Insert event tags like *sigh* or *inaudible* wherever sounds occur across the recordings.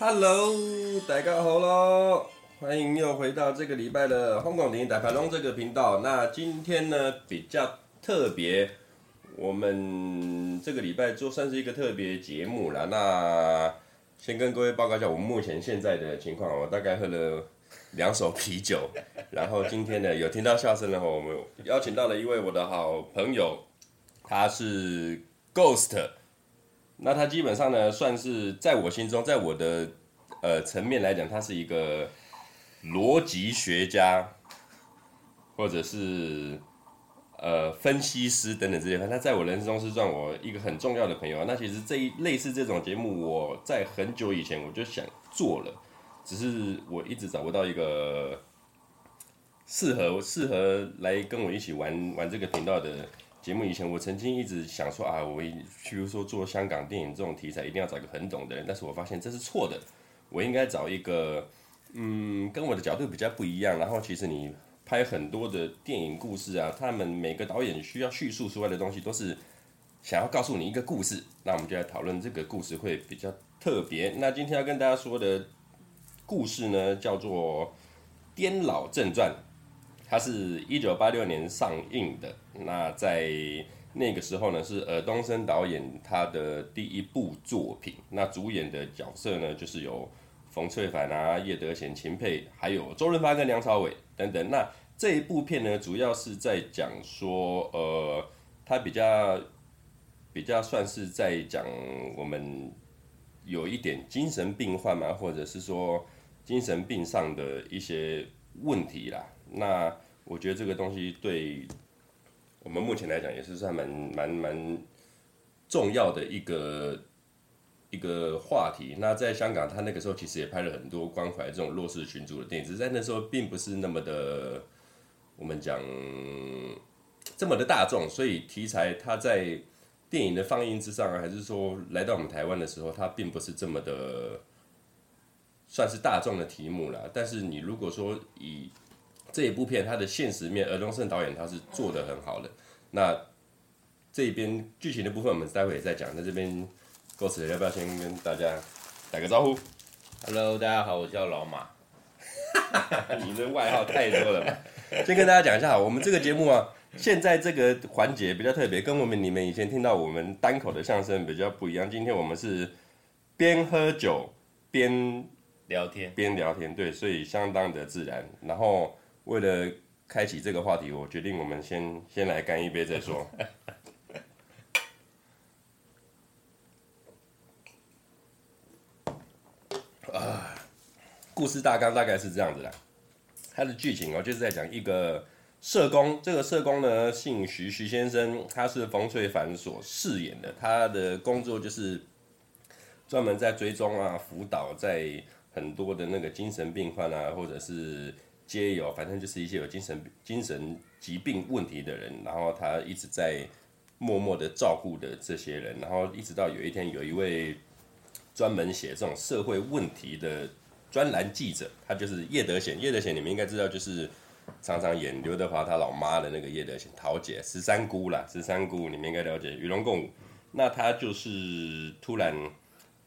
Hello，大家好喽，欢迎又回到这个礼拜的香港电影大排龙这个频道。那今天呢比较特别，我们这个礼拜做算是一个特别节目啦。那先跟各位报告一下我们目前现在的情况，我大概喝了两手啤酒，然后今天呢有听到笑声的话，我们邀请到了一位我的好朋友，他是 Ghost，那他基本上呢算是在我心中，在我的呃层面来讲，他是一个逻辑学家，或者是。呃，分析师等等这些，他在我人生中是算我一个很重要的朋友。那其实这一类似这种节目，我在很久以前我就想做了，只是我一直找不到一个适合适合来跟我一起玩玩这个频道的节目。以前我曾经一直想说啊，我比如说做香港电影这种题材，一定要找一个很懂的人，但是我发现这是错的，我应该找一个嗯，跟我的角度比较不一样。然后其实你。拍很多的电影故事啊，他们每个导演需要叙述出来的东西都是想要告诉你一个故事。那我们就来讨论这个故事会比较特别。那今天要跟大家说的故事呢，叫做《癫佬正传》，它是一九八六年上映的。那在那个时候呢，是尔冬升导演他的第一部作品。那主演的角色呢，就是有冯淬帆啊、叶德娴、秦沛，还有周润发跟梁朝伟。等等，那这一部片呢，主要是在讲说，呃，他比较比较算是在讲我们有一点精神病患嘛，或者是说精神病上的一些问题啦。那我觉得这个东西对我们目前来讲也是算蛮蛮蛮重要的一个。一个话题，那在香港，他那个时候其实也拍了很多关怀这种弱势群组的电影，只是在那时候并不是那么的，我们讲这么的大众，所以题材它在电影的放映之上，还是说来到我们台湾的时候，它并不是这么的算是大众的题目啦。但是你如果说以这一部片它的现实面，尔冬升导演他是做得很好的，那这边剧情的部分我们待会也再讲，在这边。Ghost，要不要先跟大家打个招呼？Hello，大家好，我叫老马。*laughs* 你的外号太多了吧。先跟大家讲一下，我们这个节目啊，现在这个环节比较特别，跟我们你们以前听到我们单口的相声比较不一样。今天我们是边喝酒边聊天，边聊天，对，所以相当的自然。然后为了开启这个话题，我决定我们先先来干一杯再说。*laughs* 啊，故事大纲大概是这样子的，它的剧情哦，就是在讲一个社工，这个社工呢姓徐，徐先生，他是冯翠凡所饰演的，他的工作就是专门在追踪啊、辅导在很多的那个精神病患啊，或者是皆有，反正就是一些有精神精神疾病问题的人，然后他一直在默默的照顾的这些人，然后一直到有一天有一位。专门写这种社会问题的专栏记者，他就是叶德娴。叶德娴你们应该知道，就是常常演刘德华他老妈的那个叶德娴，桃姐十三姑啦，十三姑你们应该了解，与龙共舞。那他就是突然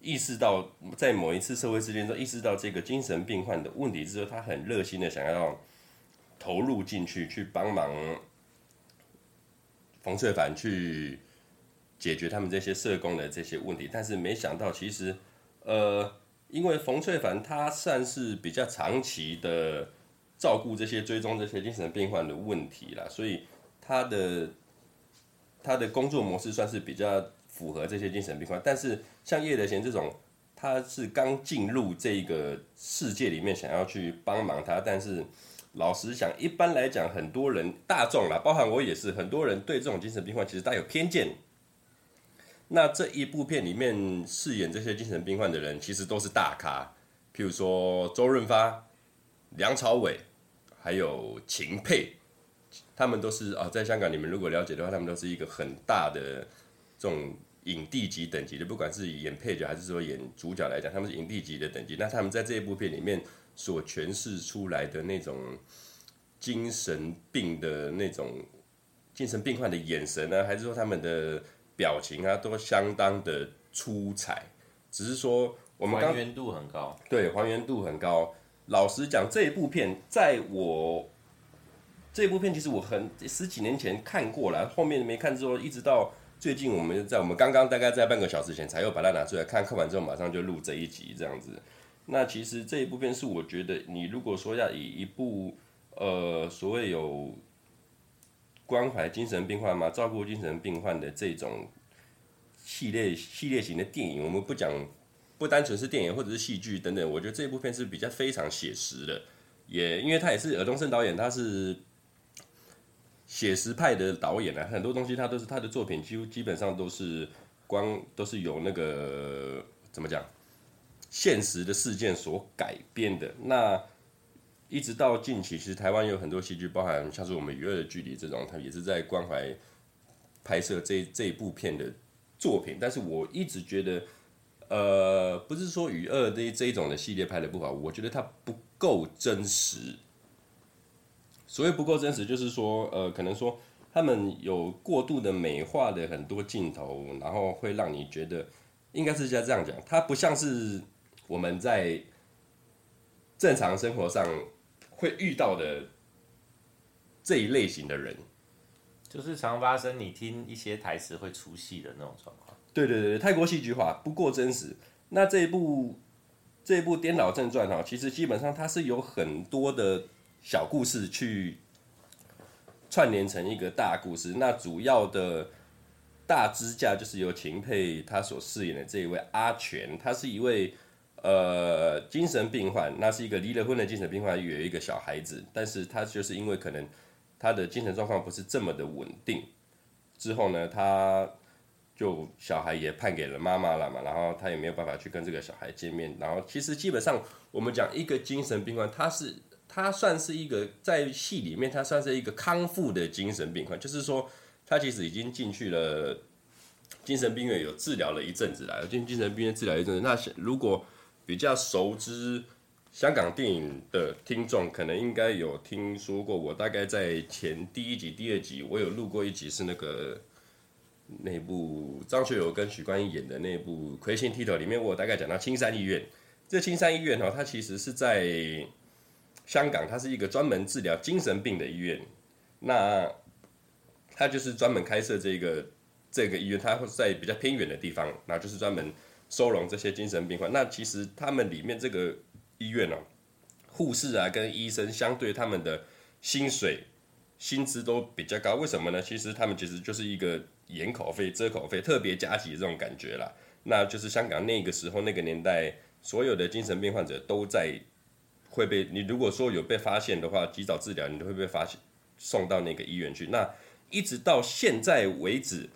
意识到，在某一次社会事件中，意识到这个精神病患的问题之后，他很热心的想要投入进去，去帮忙冯翠凡去。解决他们这些社工的这些问题，但是没想到，其实，呃，因为冯翠凡他算是比较长期的照顾这些追踪这些精神病患的问题啦，所以他的他的工作模式算是比较符合这些精神病患。但是像叶德娴这种，他是刚进入这个世界里面，想要去帮忙他，但是老实讲，一般来讲，很多人大众啦，包含我也是，很多人对这种精神病患其实带有偏见。那这一部片里面饰演这些精神病患的人，其实都是大咖，譬如说周润发、梁朝伟，还有秦沛，他们都是啊，在香港你们如果了解的话，他们都是一个很大的这种影帝级等级的，不管是演配角还是说演主角来讲，他们是影帝级的等级。那他们在这一部片里面所诠释出来的那种精神病的那种精神病患的眼神呢，还是说他们的。表情啊，都相当的出彩。只是说，我们还原度很高，对，还原度很高。老实讲，这一部片在我这一部片其实我很十几年前看过了，后面没看之后，一直到最近，我们在我们刚刚大概在半个小时前才又把它拿出来看，看完之后马上就录这一集这样子。那其实这一部片是我觉得，你如果说要以一部呃所谓有关怀精神病患嘛，照顾精神病患的这种系列系列型的电影，我们不讲。不单纯是电影或者是戏剧等等，我觉得这一部片是比较非常写实的，也因为他也是尔冬升导演，他是写实派的导演啊，很多东西他都是他的作品，几乎基本上都是光都是有那个怎么讲，现实的事件所改编的。那一直到近期，其实台湾有很多戏剧，包含像是我们《与恶的距离》这种，他也是在关怀拍摄这这一部片的作品，但是我一直觉得。呃，不是说与恶的这一种的系列拍的不好，我觉得它不够真实。所谓不够真实，就是说，呃，可能说他们有过度的美化的很多镜头，然后会让你觉得，应该是像这样讲，它不像是我们在正常生活上会遇到的这一类型的人，就是常发生你听一些台词会出戏的那种状况。对对对，泰国戏剧化，不够真实。那这一部这一部《颠倒正传》哈，其实基本上它是有很多的小故事去串联成一个大故事。那主要的大支架就是由秦沛他所饰演的这一位阿全，他是一位呃精神病患，那是一个离了婚的精神病患，有一个小孩子，但是他就是因为可能他的精神状况不是这么的稳定，之后呢，他。就小孩也判给了妈妈了嘛，然后他也没有办法去跟这个小孩见面。然后其实基本上我们讲一个精神病患，他是他算是一个在戏里面他算是一个康复的精神病患，就是说他其实已经进去了精神病院有治疗了一阵子了，进精神病院治疗一阵子。那如果比较熟知香港电影的听众，可能应该有听说过，我大概在前第一集、第二集，我有录过一集是那个。那部张学友跟许冠英演的那部《魁星踢头》里面，我大概讲到青山医院。这青山医院哈，它其实是在香港，它是一个专门治疗精神病的医院。那它就是专门开设这个这个医院，它会在比较偏远的地方，那就是专门收容这些精神病患。那其实他们里面这个医院呢，护士啊跟医生相对他们的薪水薪资都比较高。为什么呢？其实他们其实就是一个。掩口费、遮口费特别加急这种感觉啦，那就是香港那个时候那个年代，所有的精神病患者都在会被你如果说有被发现的话，及早治疗，你都会被发现送到那个医院去。那一直到现在为止，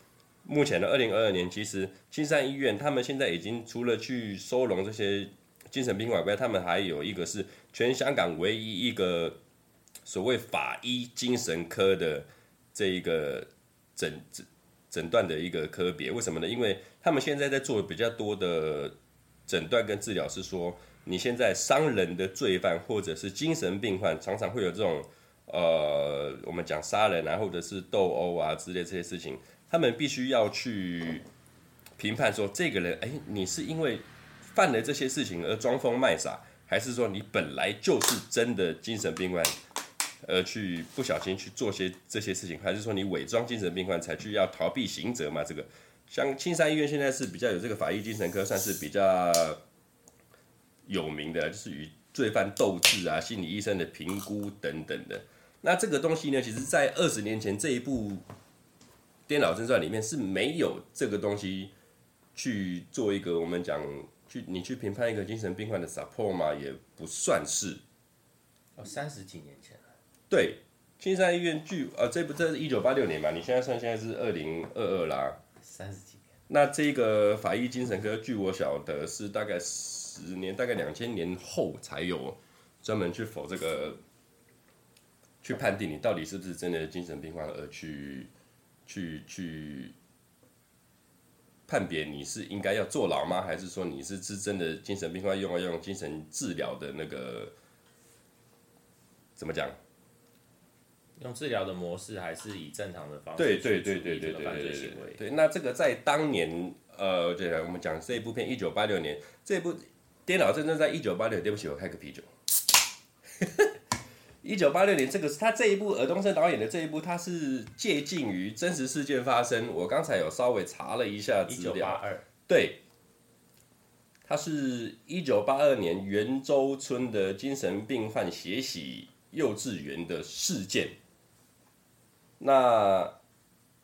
目前的二零二二年，其实青山医院他们现在已经除了去收容这些精神病患外，他们还有一个是全香港唯一一个所谓法医精神科的这一个诊诊。诊断的一个科别，为什么呢？因为他们现在在做比较多的诊断跟治疗，是说你现在伤人的罪犯或者是精神病患，常常会有这种呃，我们讲杀人啊，或者是斗殴啊之类这些事情，他们必须要去评判说，这个人，哎，你是因为犯了这些事情而装疯卖傻，还是说你本来就是真的精神病患？呃，去不小心去做些这些事情，还是说你伪装精神病患才去要逃避刑责嘛？这个像青山医院现在是比较有这个法医精神科，算是比较有名的，就是与罪犯斗智啊、心理医生的评估等等的。那这个东西呢，其实在二十年前这一部《颠倒正传》里面是没有这个东西去做一个我们讲去你去评判一个精神病患的 support 嘛，也不算是。哦，三十几年前。对，青山医院据呃，这不这是一九八六年嘛？你现在算现在是二零二二啦，三十几年。那这个法医精神科，据我晓得是大概十年，大概两千年后才有专门去否这个，去判定你到底是不是真的精神病患，而去去去判别你是应该要坐牢吗？还是说你是是真的精神病患，用要用精神治疗的那个怎么讲？用治疗的模式，还是以正常的方式对对对对对对对对对，对。那这个在当年，呃，对，我们讲这一部片，一九八六年这部颠倒正正在一九八六，对不起，我开个啤酒。*laughs* 一九八六年，这个是他这一部尔冬升导演的这一部，他是借近于真实事件发生。我刚才有稍微查了一下资料，一九八二，对，他是一九八二年圆洲村的精神病患血洗幼稚园的事件。那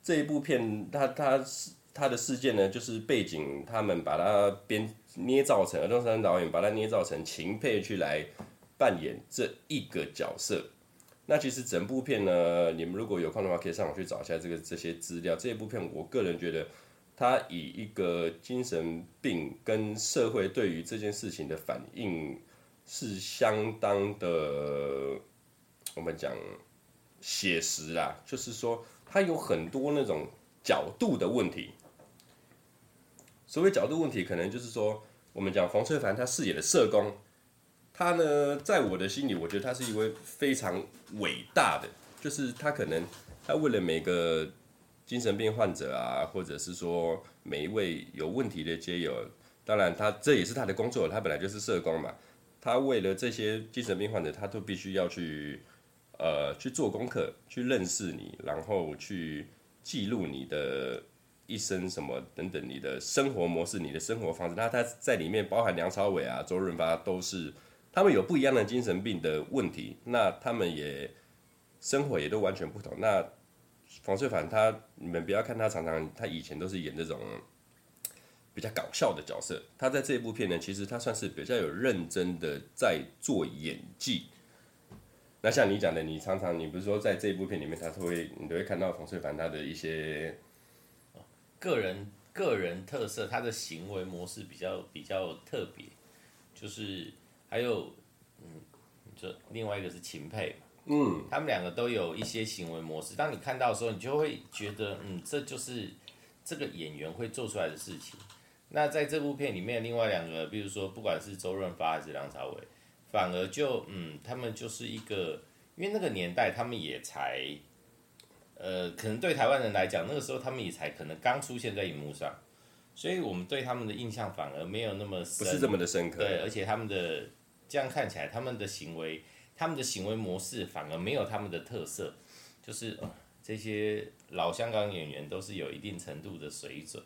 这一部片，他他是他的事件呢，就是背景，他们把它编捏造成尔冬升导演把它捏造成秦沛去来。扮演这一个角色，那其实整部片呢，你们如果有空的话，可以上网去找一下这个这些资料。这一部片，我个人觉得，它以一个精神病跟社会对于这件事情的反应是相当的，我们讲写实啦，就是说它有很多那种角度的问题。所谓角度问题，可能就是说，我们讲冯淬帆他饰演的社工。他呢，在我的心里，我觉得他是一位非常伟大的，就是他可能他为了每个精神病患者啊，或者是说每一位有问题的街友，当然他这也是他的工作，他本来就是社工嘛。他为了这些精神病患者，他都必须要去呃去做功课，去认识你，然后去记录你的一生什么等等，你的生活模式、你的生活方式。那他在里面包含梁朝伟啊、周润发都是。他们有不一样的精神病的问题，那他们也生活也都完全不同。那冯翠凡他，你们不要看他常常，他以前都是演这种比较搞笑的角色。他在这一部片呢，其实他算是比较有认真的在做演技。那像你讲的，你常常你不是说在这一部片里面，他都会你都会看到冯翠凡他的一些个人个人特色，他的行为模式比较比较特别，就是。还有，嗯，这另外一个是秦沛，嗯，他们两个都有一些行为模式。当你看到的时候，你就会觉得，嗯，这就是这个演员会做出来的事情。那在这部片里面，另外两个，比如说不管是周润发还是梁朝伟，反而就，嗯，他们就是一个，因为那个年代他们也才，呃，可能对台湾人来讲，那个时候他们也才可能刚出现在荧幕上，所以我们对他们的印象反而没有那么深，不是这么的深刻，对，而且他们的。这样看起来，他们的行为，他们的行为模式反而没有他们的特色，就是、呃、这些老香港演员都是有一定程度的水准。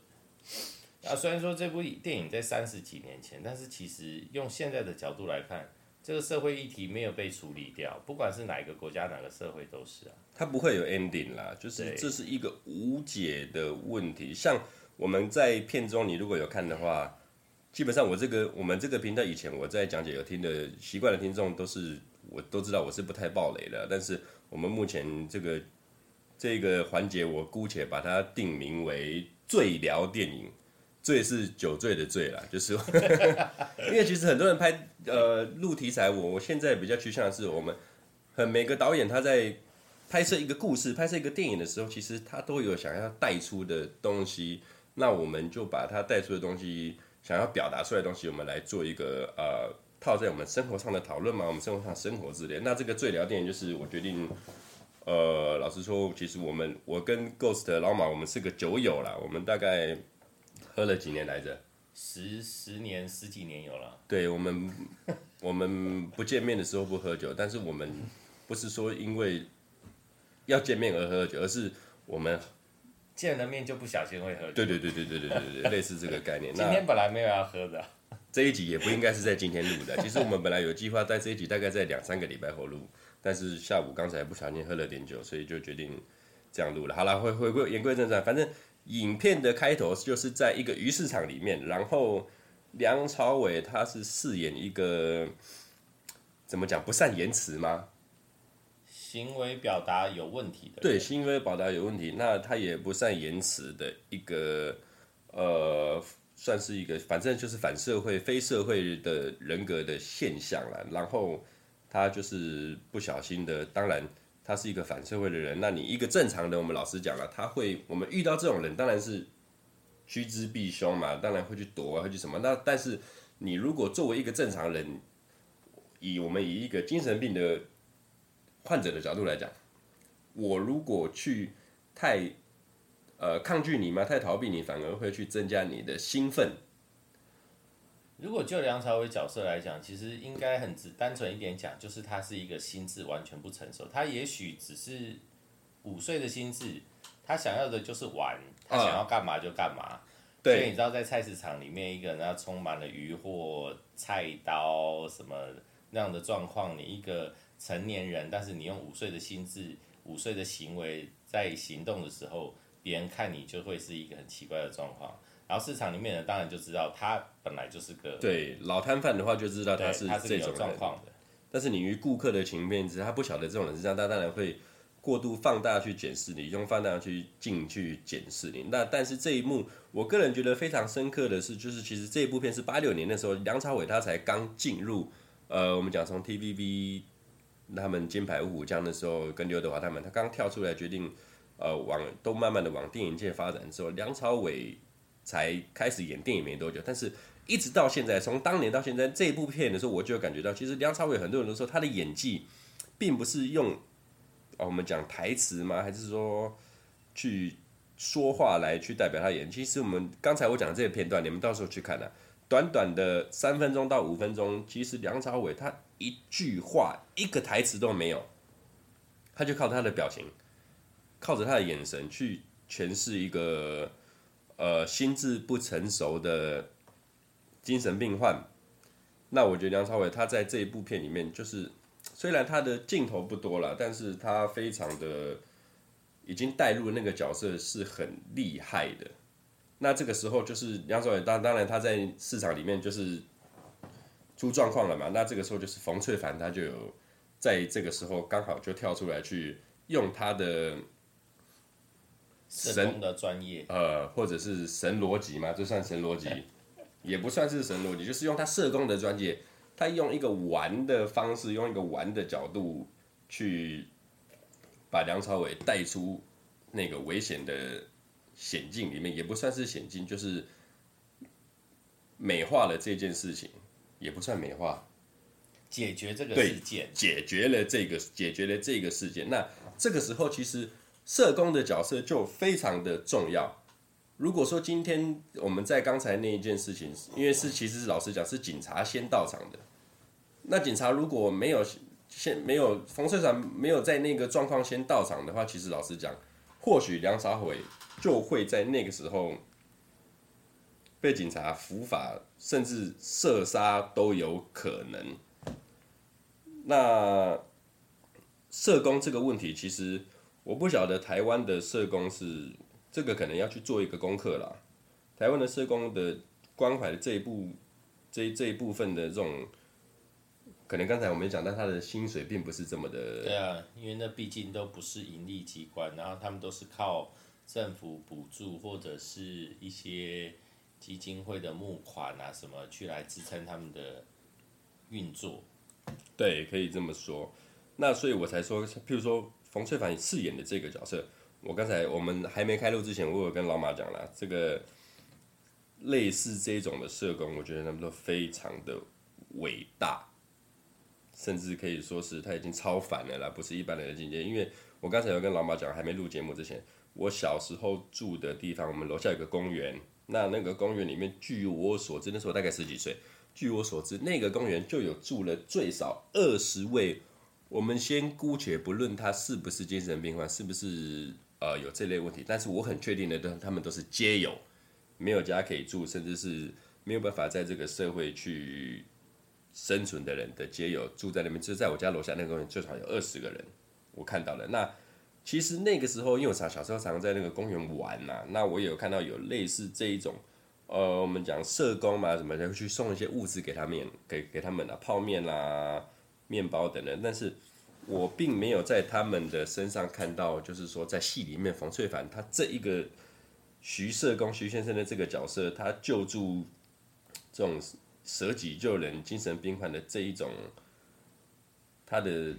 啊，虽然说这部电影在三十几年前，但是其实用现在的角度来看，这个社会议题没有被处理掉，不管是哪一个国家、哪个社会都是啊。它不会有 ending 啦，就是这是一个无解的问题。像我们在片中，你如果有看的话。基本上我这个我们这个频道以前我在讲解有听的习惯的听众都是我都知道我是不太暴雷的，但是我们目前这个这个环节我姑且把它定名为最聊电影，醉是酒醉的醉啦，就是 *laughs* 因为其实很多人拍呃录题材，我我现在比较趋向的是我们很每个导演他在拍摄一个故事拍摄一个电影的时候，其实他都有想要带出的东西，那我们就把他带出的东西。想要表达出来的东西，我们来做一个呃套在我们生活上的讨论嘛，我们生活上生活之类。那这个醉聊电影就是我决定，呃，老实说，其实我们我跟 Ghost 老马，我们是个酒友啦，我们大概喝了几年来着？十十年十几年有了。对，我们 *laughs* 我们不见面的时候不喝酒，但是我们不是说因为要见面而喝酒，而是我们。见了面就不小心会喝酒。对对对对对对对对，类似这个概念。今天本来没有要喝的。这一集也不应该是在今天录的。其实我们本来有计划在这一集大概在两三个礼拜后录，但是下午刚才不小心喝了点酒，所以就决定这样录了。好了，回回归言归正传，反正影片的开头就是在一个鱼市场里面，然后梁朝伟他是饰演一个怎么讲不善言辞吗？行为表达有问题的，对，行为表达有问题，那他也不善言辞的一个，呃，算是一个，反正就是反社会、非社会的人格的现象了。然后他就是不小心的，当然他是一个反社会的人。那你一个正常的，我们老师讲了，他会，我们遇到这种人，当然是趋之避凶嘛，当然会去躲啊，会去什么。那但是你如果作为一个正常人，以我们以一个精神病的。患者的角度来讲，我如果去太呃抗拒你嘛，太逃避你，反而会去增加你的兴奋。如果就梁朝伟角色来讲，其实应该很直单纯一点讲，就是他是一个心智完全不成熟，他也许只是五岁的心智，他想要的就是玩，他想要干嘛就干嘛。所以你知道，在菜市场里面，一个人他充满了鱼货、菜刀什么那样的状况，你一个成年人，但是你用五岁的心智、五岁的行为在行动的时候，别人看你就会是一个很奇怪的状况。然后市场里面人当然就知道他本来就是个对老摊贩的话，就知道他是他是有状况的。但是你与顾客的情面之，他不晓得这种人是这样，他当然会。过度放大去检视你，用放大去镜去检视你。那但是这一幕，我个人觉得非常深刻的是，就是其实这一部片是八六年的时候，梁朝伟他才刚进入，呃，我们讲从 TVB 他们金牌五虎将的时候，跟刘德华他们，他刚跳出来决定，呃，往都慢慢的往电影界发展之后，梁朝伟才开始演电影没多久，但是一直到现在，从当年到现在这一部片的时候，我就感觉到，其实梁朝伟很多人都说他的演技，并不是用。哦，我们讲台词吗？还是说去说话来去代表他演？其实我们刚才我讲的这个片段，你们到时候去看啊，短短的三分钟到五分钟，其实梁朝伟他一句话、一个台词都没有，他就靠他的表情，靠着他的眼神去诠释一个呃心智不成熟的精神病患。那我觉得梁朝伟他在这一部片里面就是。虽然他的镜头不多了，但是他非常的已经带入那个角色是很厉害的。那这个时候就是梁朝伟，当当然他在市场里面就是出状况了嘛。那这个时候就是冯淬帆，他就有在这个时候刚好就跳出来去用他的神的专业，呃，或者是神逻辑嘛，这算神逻辑，*laughs* 也不算是神逻辑，就是用他社工的专业。他用一个玩的方式，用一个玩的角度去把梁朝伟带出那个危险的险境里面，也不算是险境，就是美化了这件事情，也不算美化，解决这个事件，解决了这个解决了这个事件。那这个时候，其实社工的角色就非常的重要。如果说今天我们在刚才那一件事情，因为是其实是老实讲是警察先到场的，那警察如果没有先没有冯社长没有在那个状况先到场的话，其实老实讲，或许梁朝伟就会在那个时候被警察伏法，甚至射杀都有可能。那社工这个问题，其实我不晓得台湾的社工是。这个可能要去做一个功课啦。台湾的社工的关怀的这一部这这一部分的这种，可能刚才我们讲到他的薪水并不是这么的。对啊，因为那毕竟都不是盈利机关，然后他们都是靠政府补助或者是一些基金会的募款啊什么去来支撑他们的运作。对，可以这么说。那所以我才说，譬如说冯淬帆饰演的这个角色。我刚才我们还没开录之前，我有跟老马讲了，这个类似这种的社工，我觉得他们都非常的伟大，甚至可以说是他已经超凡了啦，不是一般人的境界。因为我刚才有跟老马讲，还没录节目之前，我小时候住的地方，我们楼下有个公园，那那个公园里面，据我所知，那时候大概十几岁，据我所知，那个公园就有住了最少二十位。我们先姑且不论他是不是精神病患，是不是。呃，有这类问题，但是我很确定的，都他们都是街友，没有家可以住，甚至是没有办法在这个社会去生存的人的街友，住在那边，就在我家楼下那个公园，最少有二十个人，我看到了。那其实那个时候，因为我小时候常在那个公园玩呐、那我也有看到有类似这一种，呃，我们讲社工嘛，什么的，去送一些物资给他们，给给他们啊，泡面啦、面包等等，但是。我并没有在他们的身上看到，就是说在戏里面冯翠凡他这一个徐社工徐先生的这个角色，他救助这种舍己救人精神病患的这一种他的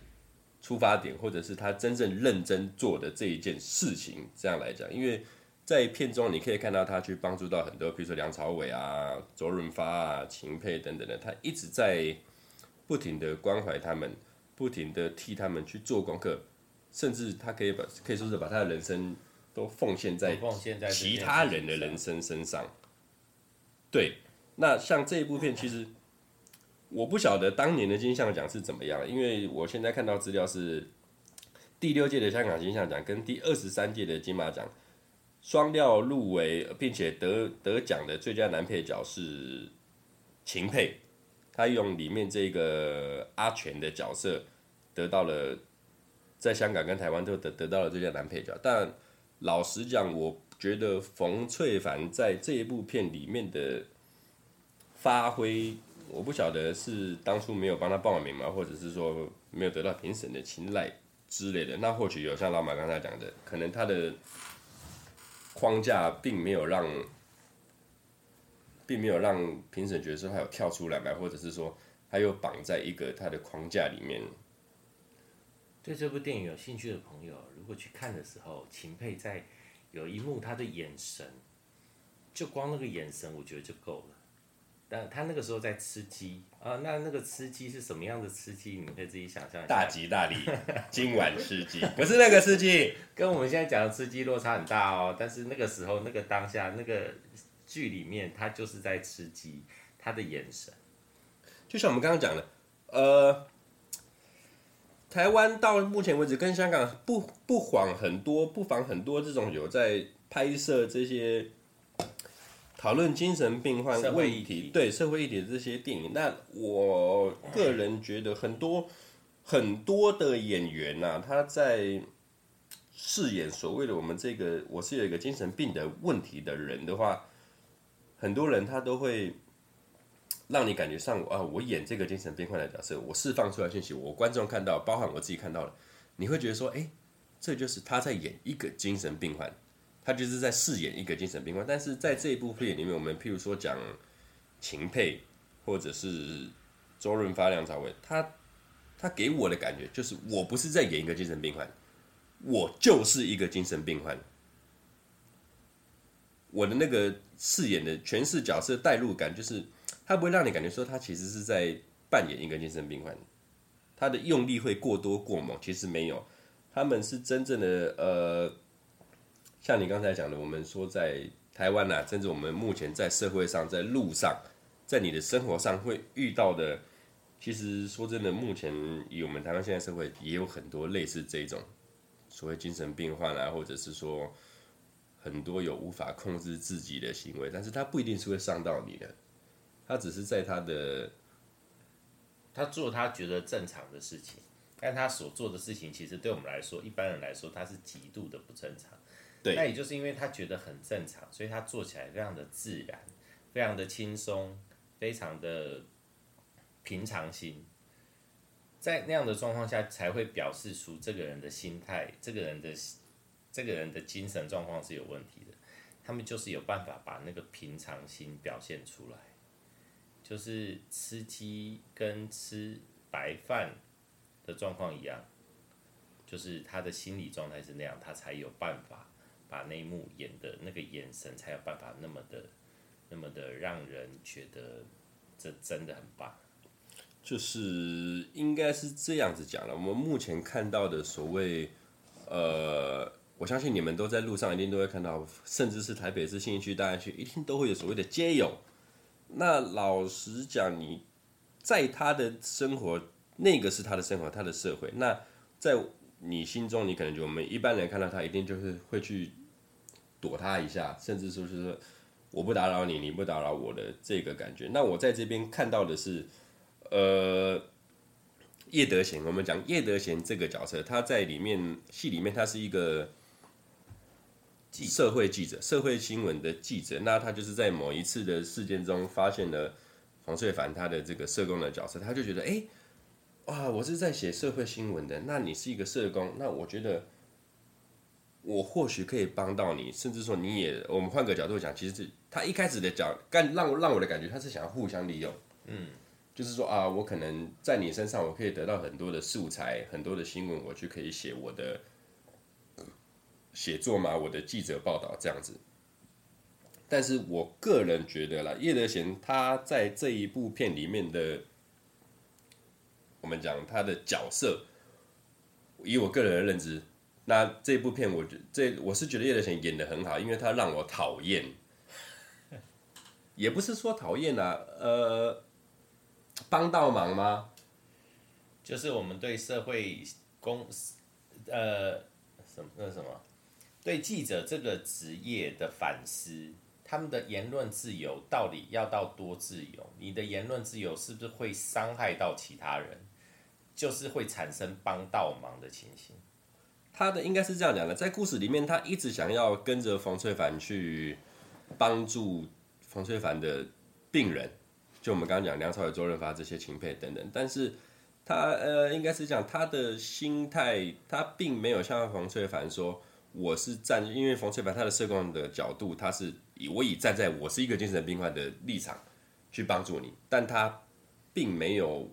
出发点，或者是他真正认真做的这一件事情，这样来讲，因为在片中你可以看到他去帮助到很多，比如说梁朝伟啊、周润发啊、秦沛等等的，他一直在不停的关怀他们。不停的替他们去做功课，甚至他可以把可以说是把他的人生都奉献在其他人的人生身上。对，那像这一部片，其实我不晓得当年的金像奖是怎么样，因为我现在看到资料是第六届的香港金像奖跟第二十三届的金马奖双料入围，并且得得奖的最佳男配角是秦沛，他用里面这个阿全的角色得到了在香港跟台湾都得得到了最佳男配角，但老实讲，我觉得冯淬帆在这一部片里面的。发挥，我不晓得是当初没有帮他报名吗，或者是说没有得到评审的青睐之类的。那或许有像老马刚才讲的，可能他的框架并没有让，并没有让评审觉得说他有跳出来嘛，或者是说他又绑在一个他的框架里面。对这部电影有兴趣的朋友，如果去看的时候，秦沛在有一幕他的眼神，就光那个眼神，我觉得就够了。但他那个时候在吃鸡啊，那那个吃鸡是什么样的吃鸡？你们可以自己想象一下。大吉大利，今晚吃鸡，*laughs* 不是那个吃鸡，跟我们现在讲的吃鸡落差很大哦。但是那个时候，那个当下，那个剧里面，他就是在吃鸡，他的眼神，就像我们刚刚讲的，呃，台湾到目前为止跟香港不不遑很多，不妨很多这种有在拍摄这些。讨论精神病患问题，对社会议题的这些电影，那我个人觉得很多很多的演员呐、啊，他在饰演所谓的我们这个我是有一个精神病的问题的人的话，很多人他都会让你感觉上啊，我演这个精神病患的角色，我释放出来信息，我观众看到，包含我自己看到了，你会觉得说，哎，这就是他在演一个精神病患。他就是在饰演一个精神病患，但是在这一部片里面，我们譬如说讲秦沛，或者是周润发、梁朝伟，他他给我的感觉就是，我不是在演一个精神病患，我就是一个精神病患。我的那个饰演的诠释角色代入感，就是他不会让你感觉说他其实是在扮演一个精神病患，他的用力会过多过猛，其实没有，他们是真正的呃。像你刚才讲的，我们说在台湾呐，甚至我们目前在社会上、在路上、在你的生活上会遇到的，其实说真的，目前以我们台湾现在社会也有很多类似这种所谓精神病患啊，或者是说很多有无法控制自己的行为，但是他不一定是会伤到你的，他只是在他的他做他觉得正常的事情，但他所做的事情，其实对我们来说，一般人来说，他是极度的不正常。对那也就是因为他觉得很正常，所以他做起来非常的自然，非常的轻松，非常的平常心。在那样的状况下，才会表示出这个人的心态，这个人的这个人的精神状况是有问题的。他们就是有办法把那个平常心表现出来，就是吃鸡跟吃白饭的状况一样，就是他的心理状态是那样，他才有办法。把那一幕演的那个眼神，才有办法那么的、那么的让人觉得这真的很棒。就是应该是这样子讲了。我们目前看到的所谓，呃，我相信你们都在路上一定都会看到，甚至是台北市信义区、大安区，一定都会有所谓的街友。那老实讲，你在他的生活，那个是他的生活，他的社会。那在你心中，你可能就我们一般人看到他，一定就是会去躲他一下，甚至说是说我不打扰你，你不打扰我的这个感觉。那我在这边看到的是，呃，叶德娴。我们讲叶德娴这个角色，他在里面戏里面，他是一个社会记者，社会新闻的记者。那他就是在某一次的事件中，发现了黄翠凡他的这个社工的角色，他就觉得，哎。哇，我是在写社会新闻的。那你是一个社工，那我觉得我或许可以帮到你，甚至说你也，我们换个角度讲，其实是他一开始的讲，干让让我的感觉，他是想要互相利用，嗯，就是说啊，我可能在你身上，我可以得到很多的素材，很多的新闻，我就可以写我的写作嘛，我的记者报道这样子。但是我个人觉得啦，叶德娴他在这一部片里面的。我们讲他的角色，以我个人的认知，那这部片我觉这我是觉得叶德娴演得很好，因为他让我讨厌，也不是说讨厌啊，呃，帮倒忙吗？就是我们对社会公，呃，什么那什么，对记者这个职业的反思，他们的言论自由到底要到多自由？你的言论自由是不是会伤害到其他人？就是会产生帮倒忙的情形。他的应该是这样讲的，在故事里面，他一直想要跟着冯翠凡去帮助冯翠凡的病人，就我们刚刚讲梁朝伟、周润发这些秦沛等等。但是他呃，应该是讲他的心态，他并没有像冯翠凡说，我是站，因为冯翠凡他的社工的角度，他是以我以站在我是一个精神病患的立场去帮助你，但他并没有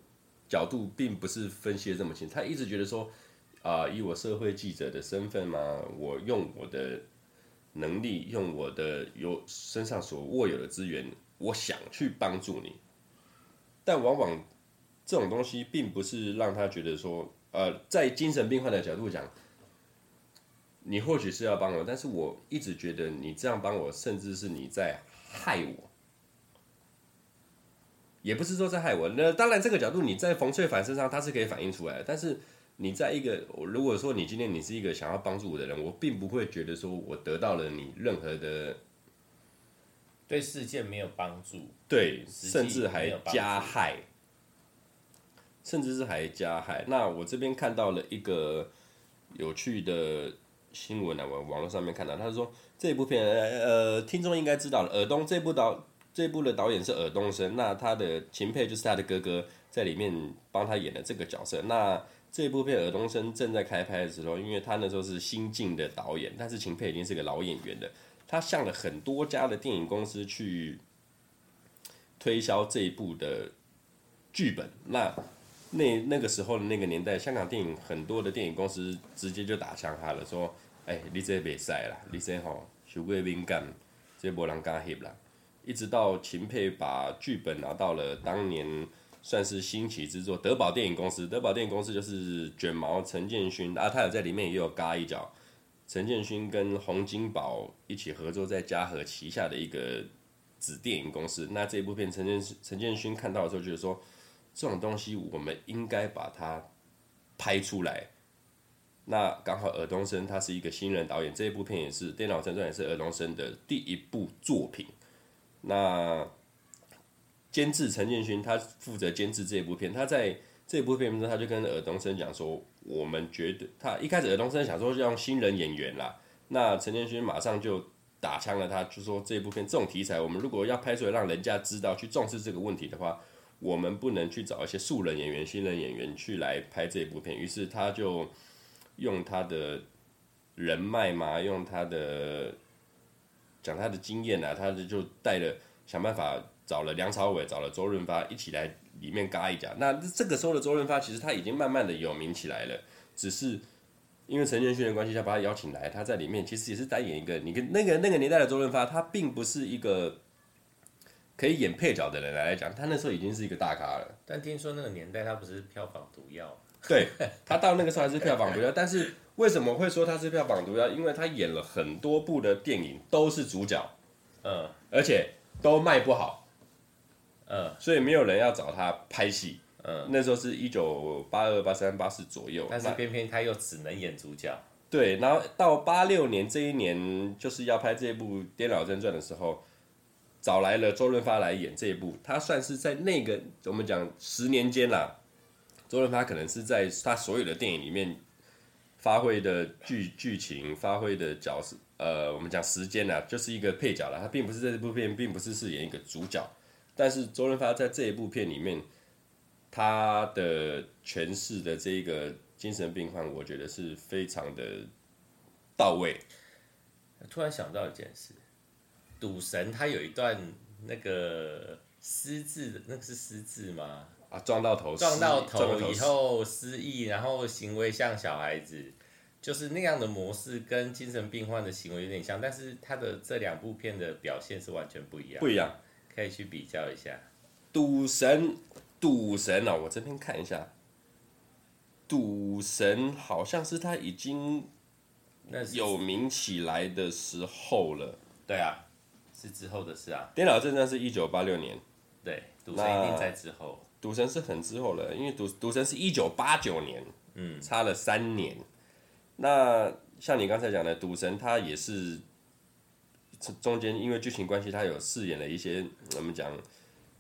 角度，并不是分析的这么清，他一直觉得说。啊，以我社会记者的身份嘛，我用我的能力，用我的有身上所握有的资源，我想去帮助你。但往往这种东西并不是让他觉得说，呃，在精神病患的角度讲，你或许是要帮我，但是我一直觉得你这样帮我，甚至是你在害我。也不是说在害我，那当然这个角度你在冯翠凡身上他是可以反映出来的，但是。你在一个，如果说你今天你是一个想要帮助我的人，我并不会觉得说我得到了你任何的对事件没有帮助，对，甚至还加害，甚至是还加害。那我这边看到了一个有趣的新闻啊，我网络上面看到，他说这部片，呃，听众应该知道了，尔东这部导这部的导演是尔冬升，那他的秦沛就是他的哥哥，在里面帮他演的这个角色，那。这部片尔冬升正在开拍的时候，因为他那时候是新进的导演，但是秦沛已经是个老演员了。他向了很多家的电影公司去推销这一部的剧本。那那那个时候的那个年代，香港电影很多的电影公司直接就打枪他了，说：“哎，你这别赛了，你这吼太过敏感，这无人敢翕啦。”一直到秦沛把剧本拿到了当年。算是新奇之作，德宝电影公司，德宝电影公司就是卷毛陈建勋啊，他有在里面也有嘎一脚。陈建勋跟洪金宝一起合作在嘉禾旗下的一个子电影公司。那这部片陈建陈建勋看到的时候，就是说这种东西我们应该把它拍出来。那刚好尔冬升他是一个新人导演，这一部片也是《电脑正传》也是尔冬升的第一部作品。那。监制陈建勋，他负责监制这一部片。他在这部片中，他就跟尔冬升讲说：“我们觉得他一开始尔冬升想说要用新人演员啦，那陈建勋马上就打枪了他，就说这部片这种题材，我们如果要拍出来让人家知道去重视这个问题的话，我们不能去找一些素人演员、新人演员去来拍这一部片。于是他就 *laughs* 用他的人脉嘛，用他的讲他的经验啊，他的就带了想办法。”找了梁朝伟，找了周润发一起来里面嘎一脚。那这个时候的周润发其实他已经慢慢的有名起来了，只是因为陈建勋的关系，他把他邀请来，他在里面其实也是单演一个。你跟那个那个年代的周润发，他并不是一个可以演配角的人来讲，他那时候已经是一个大咖了。但听说那个年代他不是票房毒药，对，他到那个时候还是票房毒药。但是为什么会说他是票房毒药？因为他演了很多部的电影都是主角，嗯，而且都卖不好。嗯，所以没有人要找他拍戏。嗯，那时候是一九八二、八三、八四左右，但是偏偏他又只能演主角。对，然后到八六年这一年，就是要拍这部《颠倒正传》的时候，找来了周润发来演这一部。他算是在那个我们讲十年间啦，周润发可能是在他所有的电影里面发挥的剧剧情、发挥的角色，呃，我们讲时间啊，就是一个配角了。他并不是在这部片，并不是饰演一个主角。但是周润发在这一部片里面，他的诠释的这个精神病患，我觉得是非常的到位。突然想到一件事，赌神他有一段那个失智，那个是失智吗？啊，撞到头，撞到头以后失忆，然后行为像小孩子，就是那样的模式，跟精神病患的行为有点像，但是他的这两部片的表现是完全不一样，不一样。可以去比较一下，赌神，赌神哦，我这边看一下，赌神好像是他已经那有名起来的时候了。对啊，是之后的事啊。电脑正传是一九八六年，对，赌神一定在之后。赌神是很之后了，因为赌赌神是一九八九年，嗯，差了三年。那像你刚才讲的，赌神他也是中间因为剧情关系，他有饰演了一些我们讲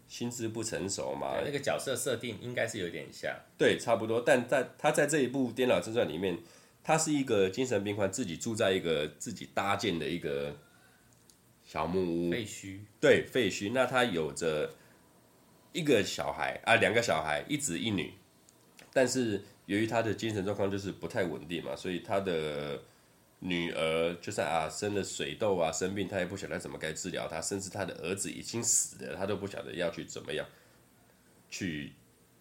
心智不成熟嘛，那个角色设定应该是有点像，对，差不多。但在他在这一部《颠倒正传》里面，他是一个精神病患，自己住在一个自己搭建的一个小木屋，废墟，对，废墟。那他有着。一个小孩啊，两个小孩，一子一女，但是由于他的精神状况就是不太稳定嘛，所以他的女儿就算啊生了水痘啊生病，他也不晓得怎么该治疗他，甚至他的儿子已经死了，他都不晓得要去怎么样去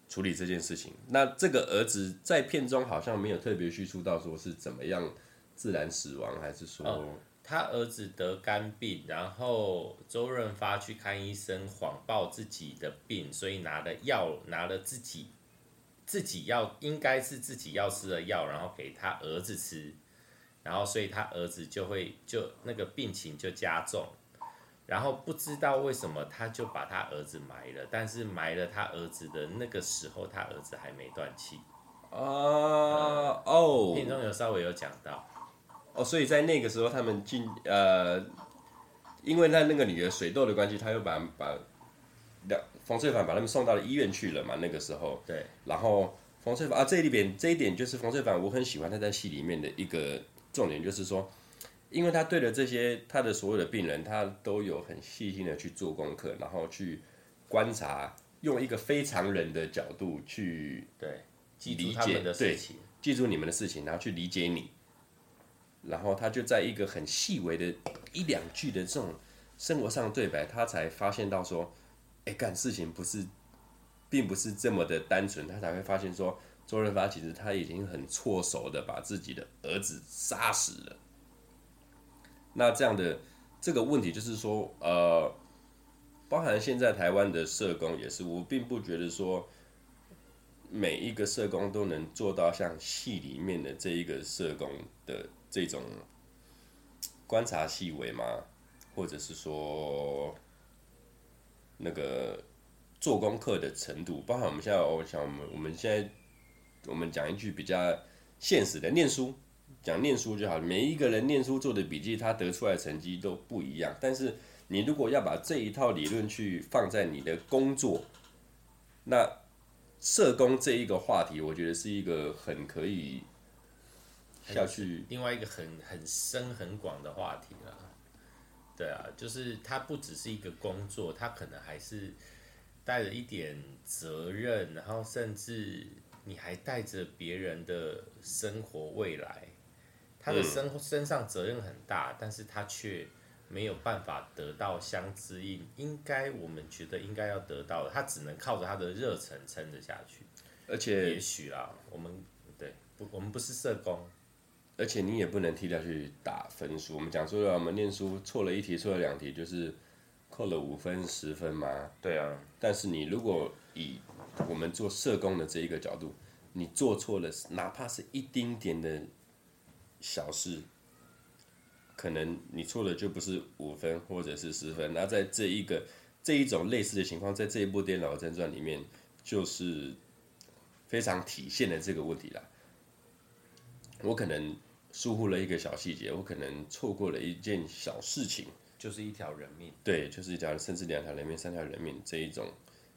处理这件事情。那这个儿子在片中好像没有特别叙述到说是怎么样自然死亡，还是说？他儿子得肝病，然后周润发去看医生，谎报自己的病，所以拿了药，拿了自己自己要应该是自己要吃的药，然后给他儿子吃，然后所以他儿子就会就那个病情就加重，然后不知道为什么他就把他儿子埋了，但是埋了他儿子的那个时候，他儿子还没断气。啊、uh, 嗯、哦，片中有稍微有讲到。哦，所以在那个时候，他们进呃，因为他那个女儿水痘的关系，他又把把两冯翠凡把他们送到了医院去了嘛。那个时候，对。然后冯翠凡啊，这里边这一点就是冯翠凡，我很喜欢他在戏里面的一个重点，就是说，因为他对了这些他的所有的病人，他都有很细心的去做功课，然后去观察，用一个非常人的角度去对理解的事情，记住你们的事情，然后去理解你。然后他就在一个很细微的一两句的这种生活上对白，他才发现到说，哎，干事情不是，并不是这么的单纯。他才会发现说，周润发其实他已经很错手的把自己的儿子杀死了。那这样的这个问题就是说，呃，包含现在台湾的社工也是，我并不觉得说每一个社工都能做到像戏里面的这一个社工的。这种观察细微吗？或者是说那个做功课的程度？包括我们现在，我想我们我们现在我们讲一句比较现实的，念书讲念书就好。每一个人念书做的笔记，他得出来的成绩都不一样。但是你如果要把这一套理论去放在你的工作，那社工这一个话题，我觉得是一个很可以。下去，另外一个很很深很广的话题了，对啊，就是它不只是一个工作，它可能还是带着一点责任，然后甚至你还带着别人的生活未来，他的身身上责任很大，但是他却没有办法得到相知应，应该我们觉得应该要得到的，他只能靠着他的热忱撑着下去，而且也许啊，我们对不，我们不是社工。而且你也不能替他去打分数。我们讲说了，我们念书错了一题，错了两题，就是扣了五分、十分嘛。对啊。但是你如果以我们做社工的这一个角度，你做错了，哪怕是一丁点的小事，可能你错了就不是五分或者是十分。那在这一个这一种类似的情况，在这一部《颠倒正传》里面，就是非常体现的这个问题了。我可能疏忽了一个小细节，我可能错过了一件小事情，就是一条人命。对，就是一条，甚至两条人命、三条人命这一种。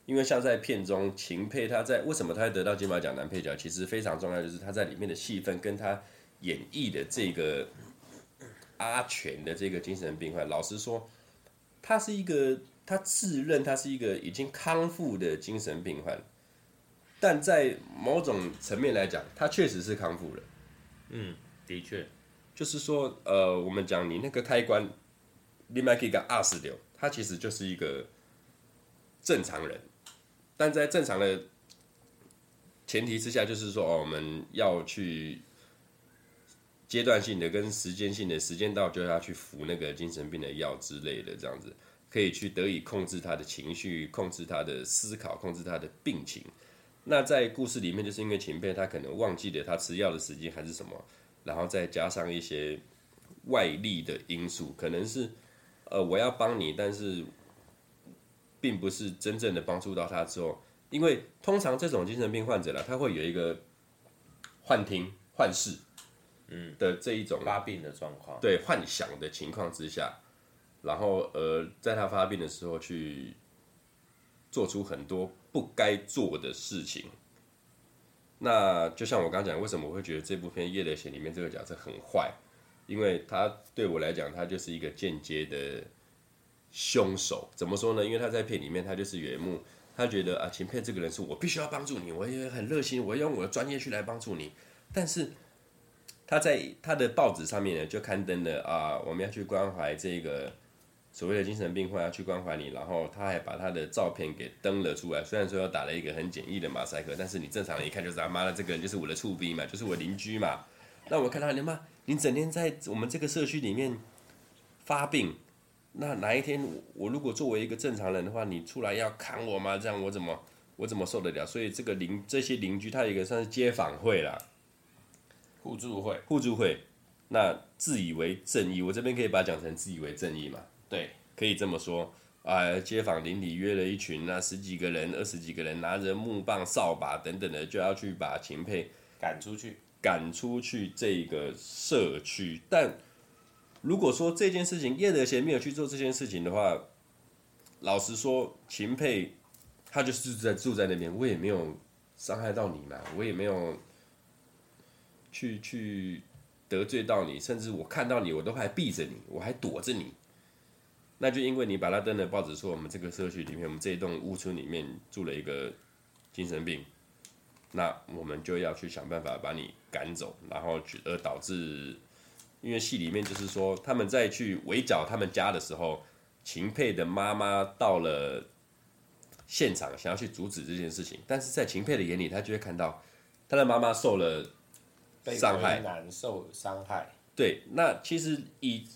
因为像在片中，秦沛他在为什么他会得到金马奖男配角，其实非常重要，就是他在里面的戏份跟他演绎的这个阿全的这个精神病患。老实说，他是一个，他自认他是一个已经康复的精神病患，但在某种层面来讲，他确实是康复了。嗯，的确，就是说，呃，我们讲你那个开关，你麦可以个二十六，他其实就是一个正常人，但在正常的前提之下，就是说，哦，我们要去阶段性的跟时间性的，时间到就要去服那个精神病的药之类的，这样子可以去得以控制他的情绪，控制他的思考，控制他的病情。那在故事里面，就是因为秦沛他可能忘记了他吃药的时间还是什么，然后再加上一些外力的因素，可能是呃，我要帮你，但是并不是真正的帮助到他之后，因为通常这种精神病患者呢，他会有一个幻听、幻视，嗯的这一种发病的状况，对幻想的情况之下，然后呃，在他发病的时候去做出很多不该做的事情。那就像我刚刚讲，为什么我会觉得这部片《叶德娴》里面这个角色很坏？因为他对我来讲，他就是一个间接的凶手。怎么说呢？因为他在片里面，他就是原木，他觉得啊，秦佩这个人是我必须要帮助你，我也很热心，我用我的专业去来帮助你。但是他在他的报纸上面呢，就刊登了啊，我们要去关怀这个所谓的精神病患，要去关怀你。然后他还把他的照片给登了出来。虽然说要打了一个很简易的马赛克，但是你正常人一看就知道，妈的，这个人就是我的厝边嘛，就是我邻居嘛。那我看到你妈。你整天在我们这个社区里面发病，那哪一天我如果作为一个正常人的话，你出来要砍我吗？这样我怎么我怎么受得了？所以这个邻这些邻居，他有一个算是街访会啦，互助会，互助会，那自以为正义，我这边可以把它讲成自以为正义嘛？对，可以这么说啊。街坊邻里约了一群，那十几个人、二十几个人，拿着木棒、扫把等等的，就要去把秦沛赶出去。赶出去这个社区，但如果说这件事情叶德娴没有去做这件事情的话，老实说，秦沛他就是住在住在那边，我也没有伤害到你嘛，我也没有去去得罪到你，甚至我看到你，我都还避着你，我还躲着你，那就因为你把他登了报纸说我们这个社区里面，我们这一栋屋村里面住了一个精神病。那我们就要去想办法把你赶走，然后去而导致，因为戏里面就是说他们在去围剿他们家的时候，秦佩的妈妈到了现场，想要去阻止这件事情，但是在秦佩的眼里，他就会看到他的妈妈受了伤害，难受伤害。对，那其实以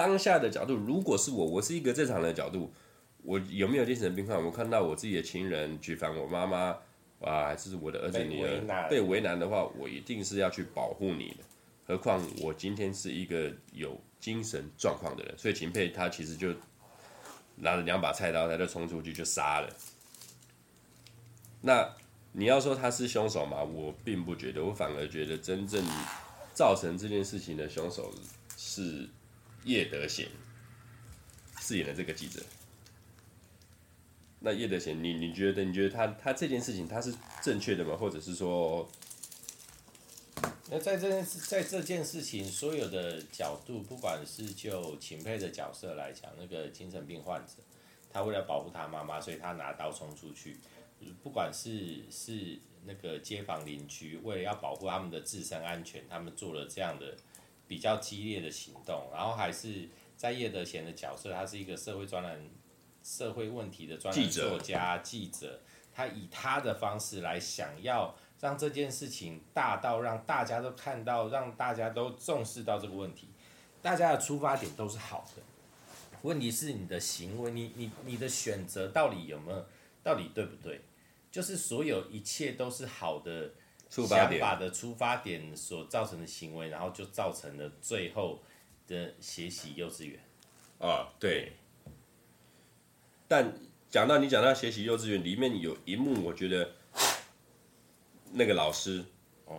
当下的角度，如果是我，我是一个正常的角度，我有没有精神病患？我看到我自己的亲人举凡我妈妈。啊，还是我的儿子女儿被为难的话，我一定是要去保护你的。何况我今天是一个有精神状况的人，所以秦沛他其实就拿了两把菜刀，他就冲出去就杀了。那你要说他是凶手吗？我并不觉得，我反而觉得真正造成这件事情的凶手是叶德娴饰演的这个记者。那叶德娴，你你觉得？你觉得他他这件事情他是正确的吗？或者是说，那在这件事在这件事情所有的角度，不管是就秦沛的角色来讲，那个精神病患者，他为了保护他妈妈，所以他拿刀冲出去。不管是是那个街坊邻居为了要保护他们的自身安全，他们做了这样的比较激烈的行动，然后还是在叶德娴的角色，他是一个社会专栏。社会问题的专栏作家、记者，他以他的方式来想要让这件事情大到让大家都看到，让大家都重视到这个问题。大家的出发点都是好的，问题是你的行为，你你你的选择到底有没有，到底对不对？就是所有一切都是好的想法的出发点所造成的行为，然后就造成了最后的学习幼稚园。啊，对。但讲到你讲到学习幼稚园里面有一幕，我觉得那个老师，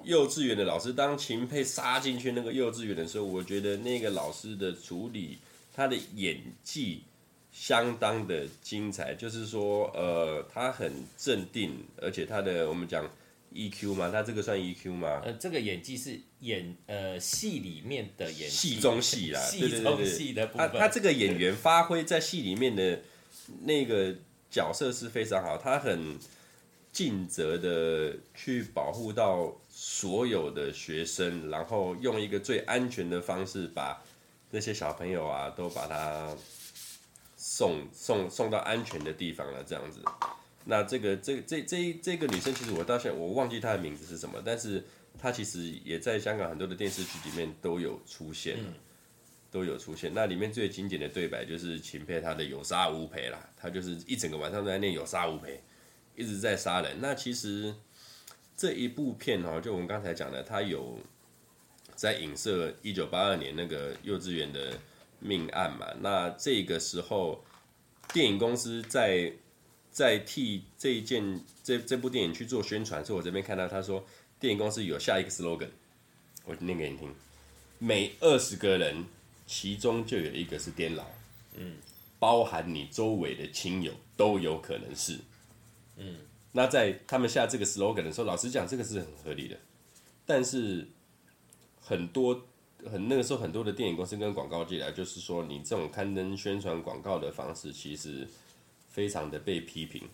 幼稚园的老师，当秦沛杀进去那个幼稚园的时候，我觉得那个老师的处理，他的演技相当的精彩。就是说，呃，他很镇定，而且他的我们讲 EQ 吗，他这个算 EQ 吗？呃，这个演技是演呃戏里面的演技，戏中戏啦，*laughs* 戏中戏的部分。他他这个演员发挥在戏里面的。那个角色是非常好，他很尽责的去保护到所有的学生，然后用一个最安全的方式把那些小朋友啊都把他送送送到安全的地方了，这样子。那这个这这这这个女生其实我到现在我忘记她的名字是什么，但是她其实也在香港很多的电视剧里面都有出现。嗯都有出现，那里面最经典的对白就是秦沛她的有杀无赔啦，她就是一整个晚上都在念有杀无赔，一直在杀人。那其实这一部片哈，就我们刚才讲的，他有在影射一九八二年那个幼稚园的命案嘛。那这个时候，电影公司在在替这一件这这部电影去做宣传，所以我这边看到他说，电影公司有下一个 slogan，我念给你听：每二十个人，其中就有一个是癫佬，嗯，包含你周围的亲友都有可能是，嗯。那在他们下这个 slogan 的时候，老实讲，这个是很合理的，但是很多很那个时候很多的电影公司跟广告界来，就是说你这种刊登宣传广告的方式，其实非常的被批评，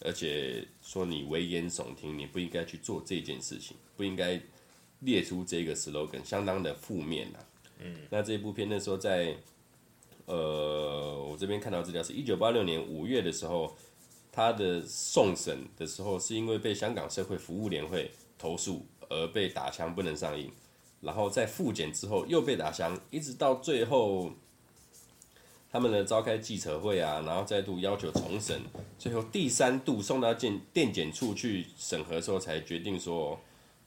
而且说你危言耸听，你不应该去做这件事情，不应该列出这个 slogan，相当的负面呐。嗯，那这部片那时候在，呃，我这边看到资料是一九八六年五月的时候。他的送审的时候，是因为被香港社会服务联会投诉而被打枪不能上映，然后在复检之后又被打枪，一直到最后，他们呢召开记者会啊，然后再度要求重审，最后第三度送到电电检处去审核之后，才决定说，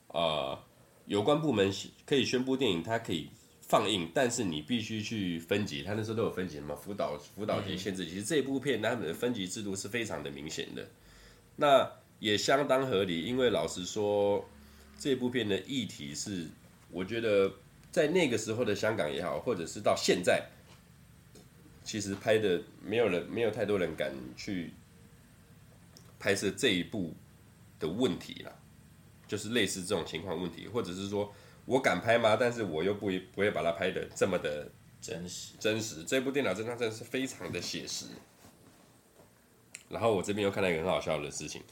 呃，有关部门可以宣布电影它可以。放映，但是你必须去分级，他那时候都有分级嘛，辅导、辅导级、限制。其实这部片他们的分级制度是非常的明显的，那也相当合理。因为老实说，这部片的议题是，我觉得在那个时候的香港也好，或者是到现在，其实拍的没有人，没有太多人敢去拍摄这一部的问题了，就是类似这种情况问题，或者是说。我敢拍吗？但是我又不不会把它拍的这么的真实。真实，这部电脑侦探真的是非常的写实。然后我这边又看到一个很好笑的事情，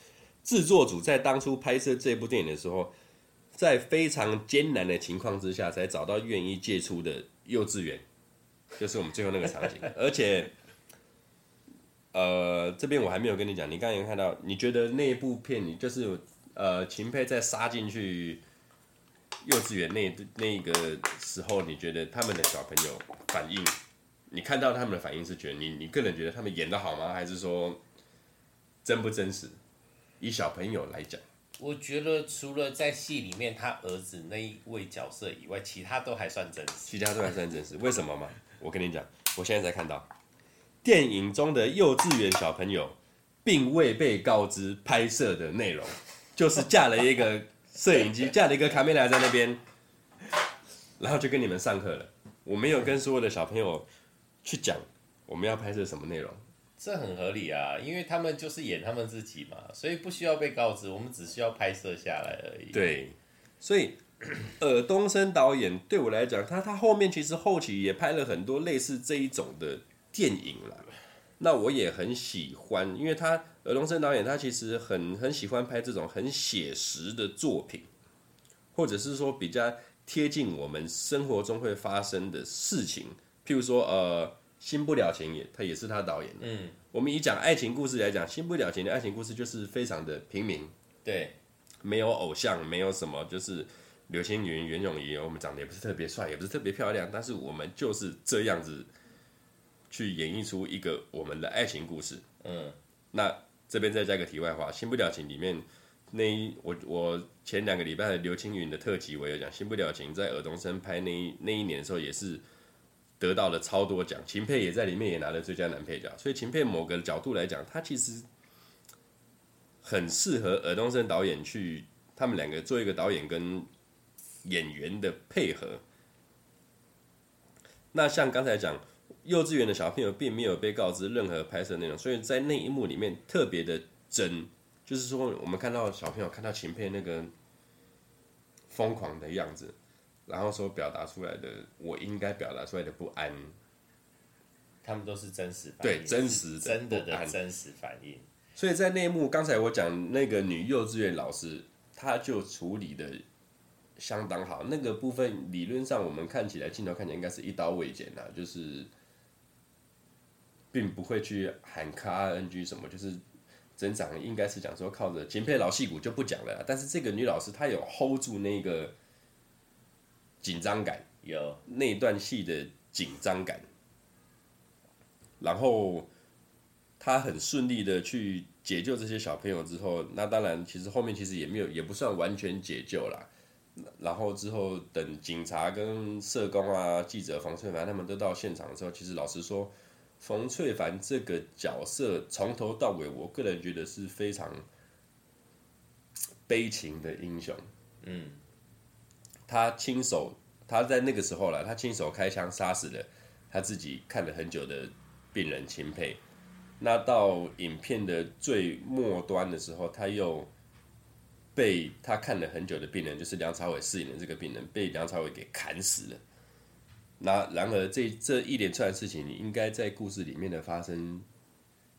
制作组在当初拍摄这部电影的时候，在非常艰难的情况之下，才找到愿意借出的幼稚园，就是我们最后那个场景。*laughs* 而且，呃，这边我还没有跟你讲，你刚刚有看到，你觉得那一部片，你就是呃，秦沛在杀进去。幼稚园那那个时候，你觉得他们的小朋友反应？你看到他们的反应是觉得你你个人觉得他们演的好吗？还是说真不真实？以小朋友来讲，我觉得除了在戏里面他儿子那一位角色以外，其他都还算真实。其他都还算真实，为什么吗？我跟你讲，我现在才看到电影中的幼稚园小朋友并未被告知拍摄的内容，就是架了一个。摄影机 *laughs* 架了一个卡梅拉在那边，然后就跟你们上课了。我没有跟所有的小朋友去讲我们要拍摄什么内容，这很合理啊，因为他们就是演他们自己嘛，所以不需要被告知，我们只需要拍摄下来而已。对，所以尔东升导演对我来讲，他他后面其实后期也拍了很多类似这一种的电影了。那我也很喜欢，因为他尔东升导演他其实很很喜欢拍这种很写实的作品，或者是说比较贴近我们生活中会发生的事情。譬如说，呃，《新不了情》也他也是他导演的。嗯，我们以讲爱情故事来讲，《新不了情》的爱情故事就是非常的平民，对，没有偶像，没有什么，就是刘青云、袁咏仪，我们长得也不是特别帅，也不是特别漂亮，但是我们就是这样子。去演绎出一个我们的爱情故事。嗯，那这边再加个题外话，《新不了情》里面那一我我前两个礼拜的刘青云的特辑，我有讲，《新不了情》在尔冬升拍那一那一年的时候，也是得到了超多奖，秦沛也在里面也拿了最佳男配角。所以秦沛某个角度来讲，他其实很适合尔冬升导演去他们两个做一个导演跟演员的配合。那像刚才讲。幼稚园的小朋友并没有被告知任何拍摄内容，所以在那一幕里面特别的真，就是说我们看到小朋友看到秦沛那个疯狂的样子，然后所表达出来的我应该表达出来的不安，他们都是真实反应，对，真实的真的的真实反应。所以在那一幕，刚才我讲那个女幼稚园老师，她就处理的相当好，那个部分理论上我们看起来镜头看起来应该是一刀未剪啊，就是。并不会去喊卡 NG 什么，就是整场应该是讲说靠着前配老戏骨就不讲了，但是这个女老师她有 hold 住那个紧张感，有那段戏的紧张感，然后她很顺利的去解救这些小朋友之后，那当然其实后面其实也没有也不算完全解救啦，然后之后等警察跟社工啊、记者冯翠凡他们都到现场的时候，其实老实说，冯翠凡这个角色从头到尾，我个人觉得是非常悲情的英雄。嗯，他亲手他在那个时候了，他亲手开枪杀死了他自己看了很久的病人秦沛。那到影片的最末端的时候，他又。被他看了很久的病人，就是梁朝伟饰演的这个病人，被梁朝伟给砍死了。那然而这这一连串的事情，你应该在故事里面的发生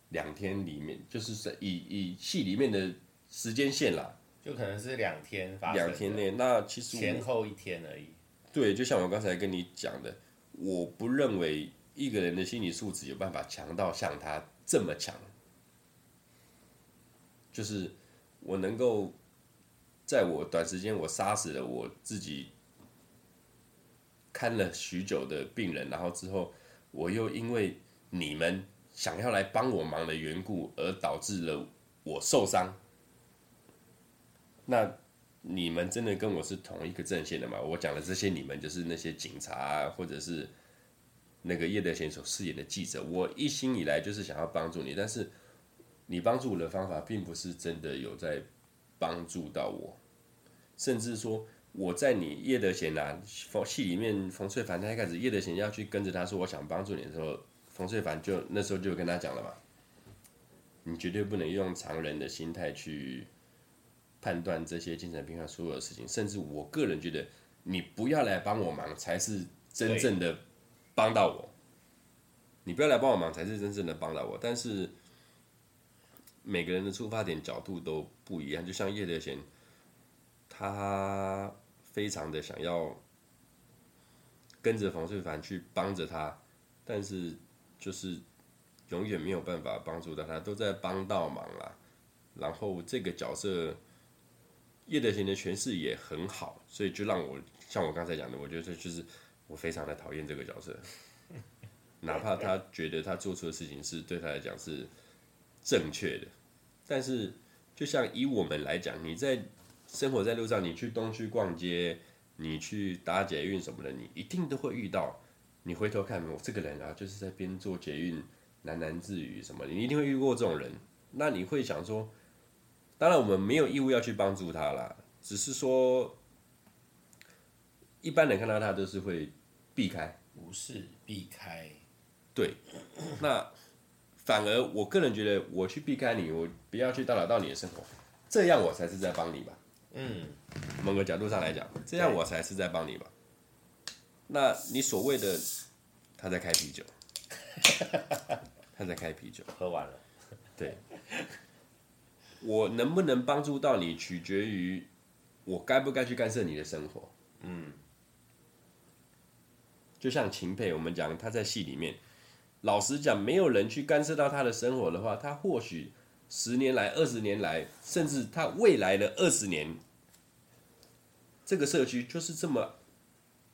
两天里面，就是在以以戏里面的时间线啦，就可能是两天发生，两天内。那其实前后一天而已。对，就像我刚才跟你讲的，我不认为一个人的心理素质有办法强到像他这么强，就是我能够。在我短时间，我杀死了我自己看了许久的病人，然后之后我又因为你们想要来帮我忙的缘故，而导致了我受伤。那你们真的跟我是同一个阵线的吗？我讲的这些，你们就是那些警察，或者是那个叶德娴所饰演的记者。我一心以来就是想要帮助你，但是你帮助我的方法，并不是真的有在帮助到我。甚至说，我在你叶德娴啊，冯戏里面，冯翠凡他一开始叶德娴要去跟着他说，我想帮助你的时候，冯翠凡就那时候就跟他讲了嘛，你绝对不能用常人的心态去判断这些精神病患所有的事情，甚至我个人觉得，你不要来帮我忙才是真正的帮到我，你不要来帮我忙才是真正的帮到我，但是每个人的出发点角度都不一样，就像叶德娴。他非常的想要跟着冯翠凡去帮着他，但是就是永远没有办法帮助到他，都在帮倒忙啦。然后这个角色叶德娴的诠释也很好，所以就让我像我刚才讲的，我觉得就是我非常的讨厌这个角色，哪怕他觉得他做出的事情是对他来讲是正确的，但是就像以我们来讲，你在。生活在路上，你去东区逛街，你去搭捷运什么的，你一定都会遇到。你回头看，我这个人啊，就是在边做捷运喃喃自语什么，你一定会遇过这种人。那你会想说，当然我们没有义务要去帮助他啦，只是说，一般人看到他都是会避开，无视避开。对，那反而我个人觉得，我去避开你，我不要去打扰到你的生活，这样我才是在帮你吧。嗯，某个角度上来讲，这样我才是在帮你吧。那你所谓的他在开啤酒，*laughs* 他在开啤酒，喝完了。对，我能不能帮助到你，取决于我该不该去干涉你的生活。嗯，就像秦沛，我们讲他在戏里面，老实讲，没有人去干涉到他的生活的话，他或许。十年来、二十年来，甚至他未来的二十年，这个社区就是这么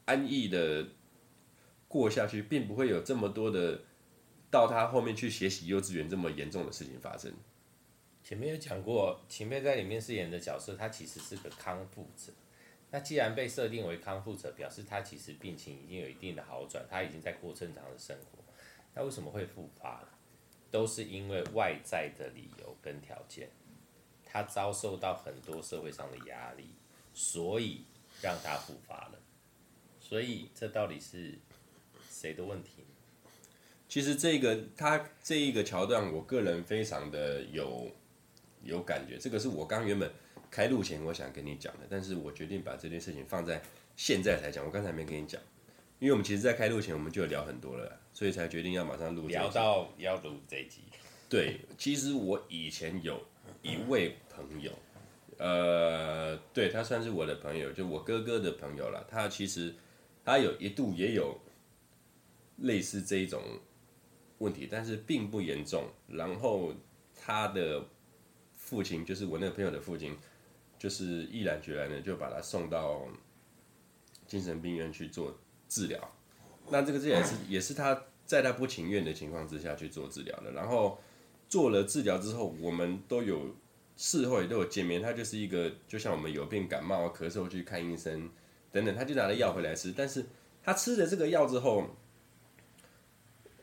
安逸的过下去，并不会有这么多的到他后面去学习幼稚园这么严重的事情发生。前面有讲过，秦沛在里面饰演的角色，他其实是个康复者。那既然被设定为康复者，表示他其实病情已经有一定的好转，他已经在过正常的生活。他为什么会复发？都是因为外在的理由跟条件，他遭受到很多社会上的压力，所以让他复发了。所以这到底是谁的问题？其实这个他这一个桥段，我个人非常的有有感觉。这个是我刚原本开录前我想跟你讲的，但是我决定把这件事情放在现在才讲。我刚才没跟你讲。因为我们其实，在开录前我们就聊很多了，所以才决定要马上录。聊到要录这一集。对，其实我以前有一位朋友，呃，对，他算是我的朋友，就我哥哥的朋友了。他其实他有一度也有类似这一种问题，但是并不严重。然后他的父亲，就是我那个朋友的父亲，就是毅然决然的就把他送到精神病院去做。治疗，那这个这也是也是他在他不情愿的情况之下去做治疗的。然后做了治疗之后，我们都有事后也都有见面，他就是一个就像我们有病感冒咳嗽去看医生等等，他就拿了药回来吃。但是他吃了这个药之后，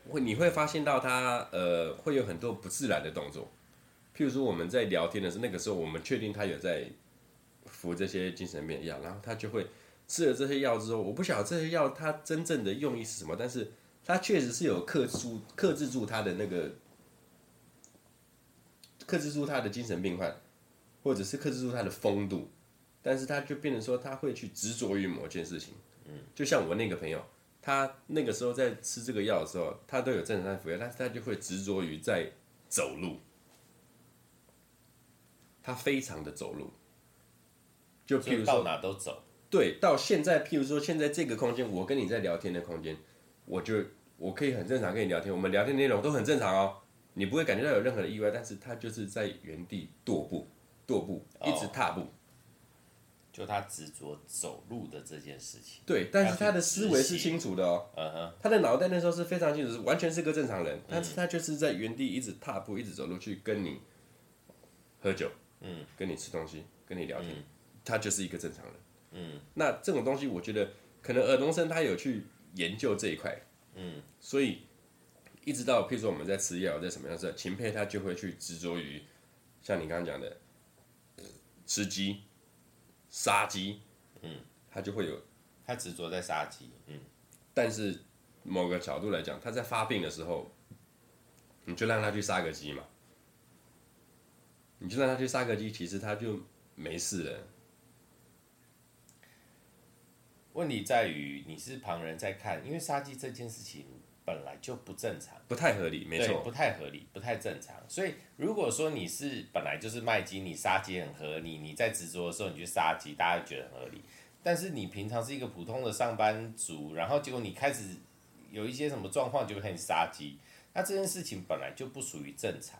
会你会发现到他呃会有很多不自然的动作，譬如说我们在聊天的时候，那个时候我们确定他有在服这些精神病药，然后他就会吃了这些药之后，我不晓得这些药它真正的用意是什么，但是它确实是有克制克制住他的那个。克制住他的精神病患，或者是克制住他的风度，但是他就变成说他会去执着于某件事情，嗯，就像我那个朋友，他那个时候在吃这个药的时候，他都有正常的服药，但是他就会执着于在走路，他非常的走路，就譬如说到哪都走，对，到现在譬如说现在这个空间，我跟你在聊天的空间，我就我可以很正常跟你聊天，我们聊天内容都很正常哦。你不会感觉到有任何的意外，但是他就是在原地踱步，踱步，一直踏步，就他执着走路的这件事情。对，但是他的思维是清楚的哦，嗯哼，他的脑袋那时候是非常清楚，是完全是个正常人，但是他就是在原地一直踏步，一直走路去跟你喝酒，嗯，跟你吃东西，跟你聊天，他就是一个正常人，嗯，那这种东西我觉得可能尔东升他有去研究这一块，嗯，所以。一直到，譬如说我们在吃药，在什么样子，秦沛他就会去执着于，像你刚刚讲的，吃鸡、杀鸡，嗯，他就会有，他执着在杀鸡，嗯，但是某个角度来讲，他在发病的时候，你就让他去杀个鸡嘛，你就让他去杀个鸡，其实他就没事了。问题在于你是旁人在看，因为杀鸡这件事情。本来就不正常，不太合理，没错，不太合理，不太正常。所以如果说你是本来就是卖鸡，你杀鸡很合理，你在执着的时候你去杀鸡，大家觉得很合理。但是你平常是一个普通的上班族，然后结果你开始有一些什么状况就开始杀鸡，那这件事情本来就不属于正常。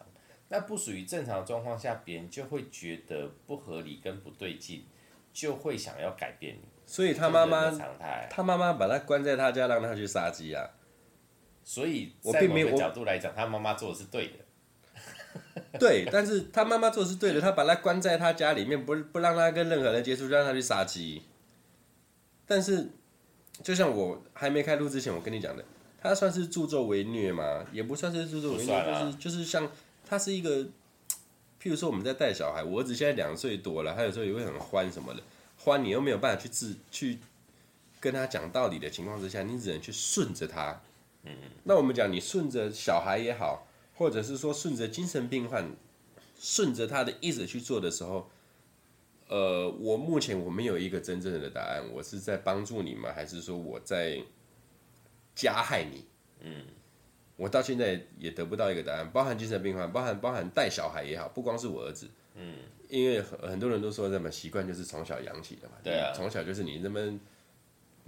那不属于正常的状况下，别人就会觉得不合理跟不对劲，就会想要改变你。所以他妈妈，他妈妈把他关在他家，让他去杀鸡啊。所以，我并没有角度来讲，他妈妈做的是对的。*laughs* 对，但是他妈妈做的是对的，他把他关在他家里面，不不让他跟任何人接触，就让他去杀鸡。但是，就像我还没开录之前，我跟你讲的，他算是助纣为虐吗？也不算是助纣为虐，啊、就是就是像他是一个，譬如说我们在带小孩，我儿子现在两岁多了，他有时候也会很欢什么的，欢你又没有办法去治去跟他讲道理的情况之下，你只能去顺着他。嗯那我们讲，你顺着小孩也好，或者是说顺着精神病患，顺着他的意思去做的时候，呃，我目前我没有一个真正的答案，我是在帮助你吗？还是说我在加害你？嗯，我到现在也得不到一个答案，包含精神病患，包含包含带小孩也好，不光是我儿子，嗯，因为很很多人都说这么习惯就是从小养起的嘛，对啊，从小就是你那么。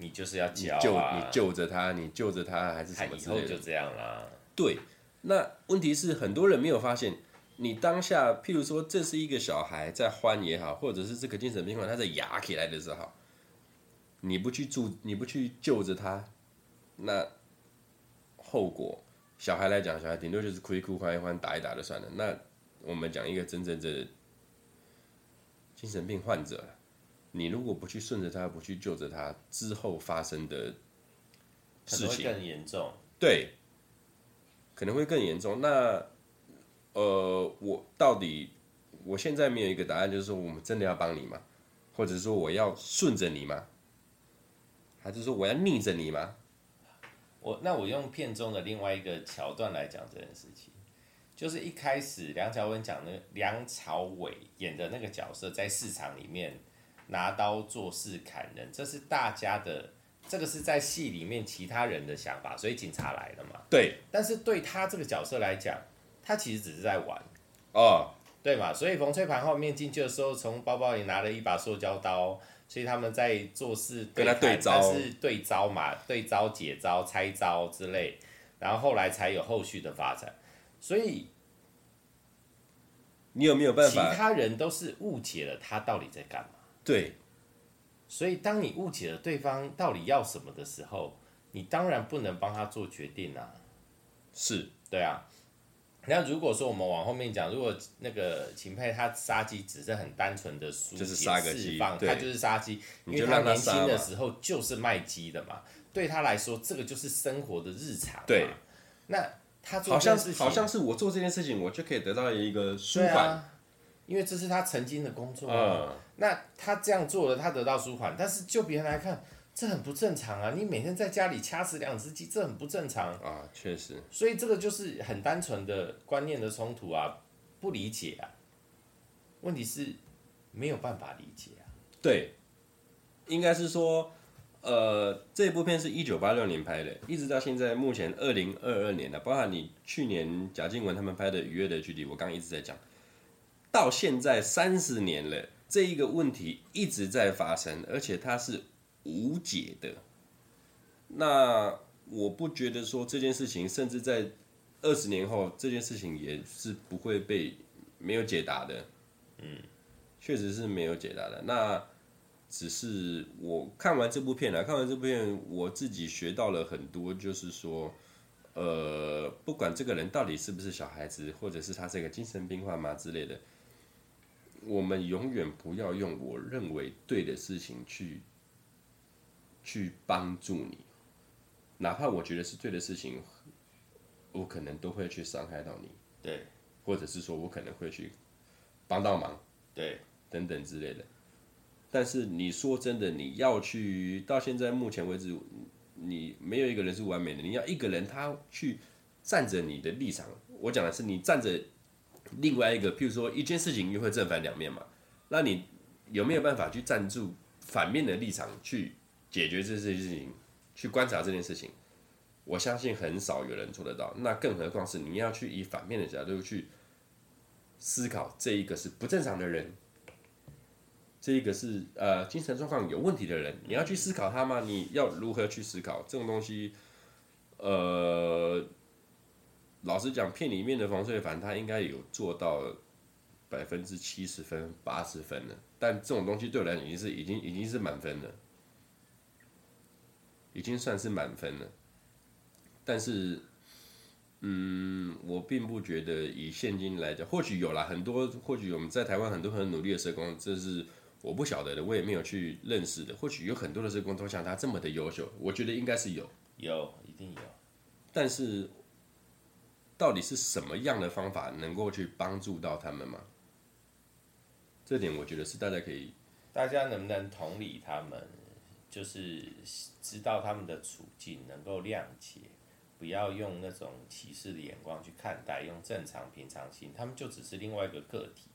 你就是要教啊，你救着他，你救着他，还是什么之类的？以后就这样啦。对，那问题是很多人没有发现，你当下，譬如说，这是一个小孩在欢也好，或者是这个精神病患他在哑起来的时候，你不去助，你不去救着他，那后果，小孩来讲，小孩顶多就是哭一哭，欢一欢，打一打就算了。那我们讲一个真正的精神病患者。你如果不去顺着他，不去救着他，之后发生的事情更严重。对，可能会更严重。那呃，我到底我现在没有一个答案，就是说我们真的要帮你吗？或者说我要顺着你吗？还是说我要逆着你吗？我那我用片中的另外一个桥段来讲这件事情，就是一开始梁朝伟讲的梁朝伟演的那个角色在市场里面。拿刀做事砍人，这是大家的，这个是在戏里面其他人的想法，所以警察来了嘛。对。但是对他这个角色来讲，他其实只是在玩。哦。对嘛？所以冯翠盘后面进去的时候，从包包里拿了一把塑胶刀，所以他们在做事对。跟他对招。他是对招嘛？对招、解招、拆招之类，然后后来才有后续的发展。所以，你有没有办法？其他人都是误解了他到底在干嘛。对，所以当你误解了对方到底要什么的时候，你当然不能帮他做决定啊。是，对啊。那如果说我们往后面讲，如果那个秦沛他杀鸡只是很单纯的疏解释放，他就是杀鸡，因为他年轻的时候就是卖鸡的嘛，对他来说这个就是生活的日常。对，那他做好像是好像是我做这件事情，我就可以得到一个舒缓，啊，因为这是他曾经的工作。嗯，那他这样做了，他得到舒缓，但是就别人来看。这很不正常啊！你每天在家里掐死两只鸡，这很不正常啊！确实，所以这个就是很单纯的观念的冲突啊，不理解啊。问题是没有办法理解啊。对，应该是说，呃，这部片是一九八六年拍的，一直到现在目前二零二二年了，包含你去年贾静雯他们拍的《愉悦的距离》，我刚刚一直在讲，到现在三十年了，这一个问题一直在发生，而且它是。无解的，那我不觉得说这件事情，甚至在二十年后，这件事情也是不会被没有解答的。嗯，确实是没有解答的。那只是我看完这部片了，看完这部片，我自己学到了很多，就是说，呃，不管这个人到底是不是小孩子，或者是他是一个精神病患嘛之类的，我们永远不要用我认为对的事情去。去帮助你，哪怕我觉得是对的事情，我可能都会去伤害到你。对，或者是说我可能会去帮到忙，对，等等之类的。但是你说真的，你要去到现在目前为止，你没有一个人是完美的。你要一个人他去站着你的立场，我讲的是你站着另外一个，譬如说一件事情又会正反两面嘛，那你有没有办法去站住反面的立场去？解决这件事情，去观察这件事情，我相信很少有人做得到。那更何况是你要去以反面的角度去思考，这一个是不正常的人，这一个是呃精神状况有问题的人，你要去思考他吗？你要如何去思考这种东西？呃，老实讲，片里面的冯翠凡他应该有做到百分之七十分、八十分了，但这种东西对我来讲已经是已经已经是满分了。已经算是满分了，但是，嗯，我并不觉得以现今来讲，或许有啦，很多，或许我们在台湾很多很努力的社工，这是我不晓得的，我也没有去认识的。或许有很多的社工都像他这么的优秀，我觉得应该是有，有，一定有。但是，到底是什么样的方法能够去帮助到他们吗？这点我觉得是大家可以，大家能不能同理他们？就是知道他们的处境，能够谅解，不要用那种歧视的眼光去看待，用正常平常心，他们就只是另外一个个体。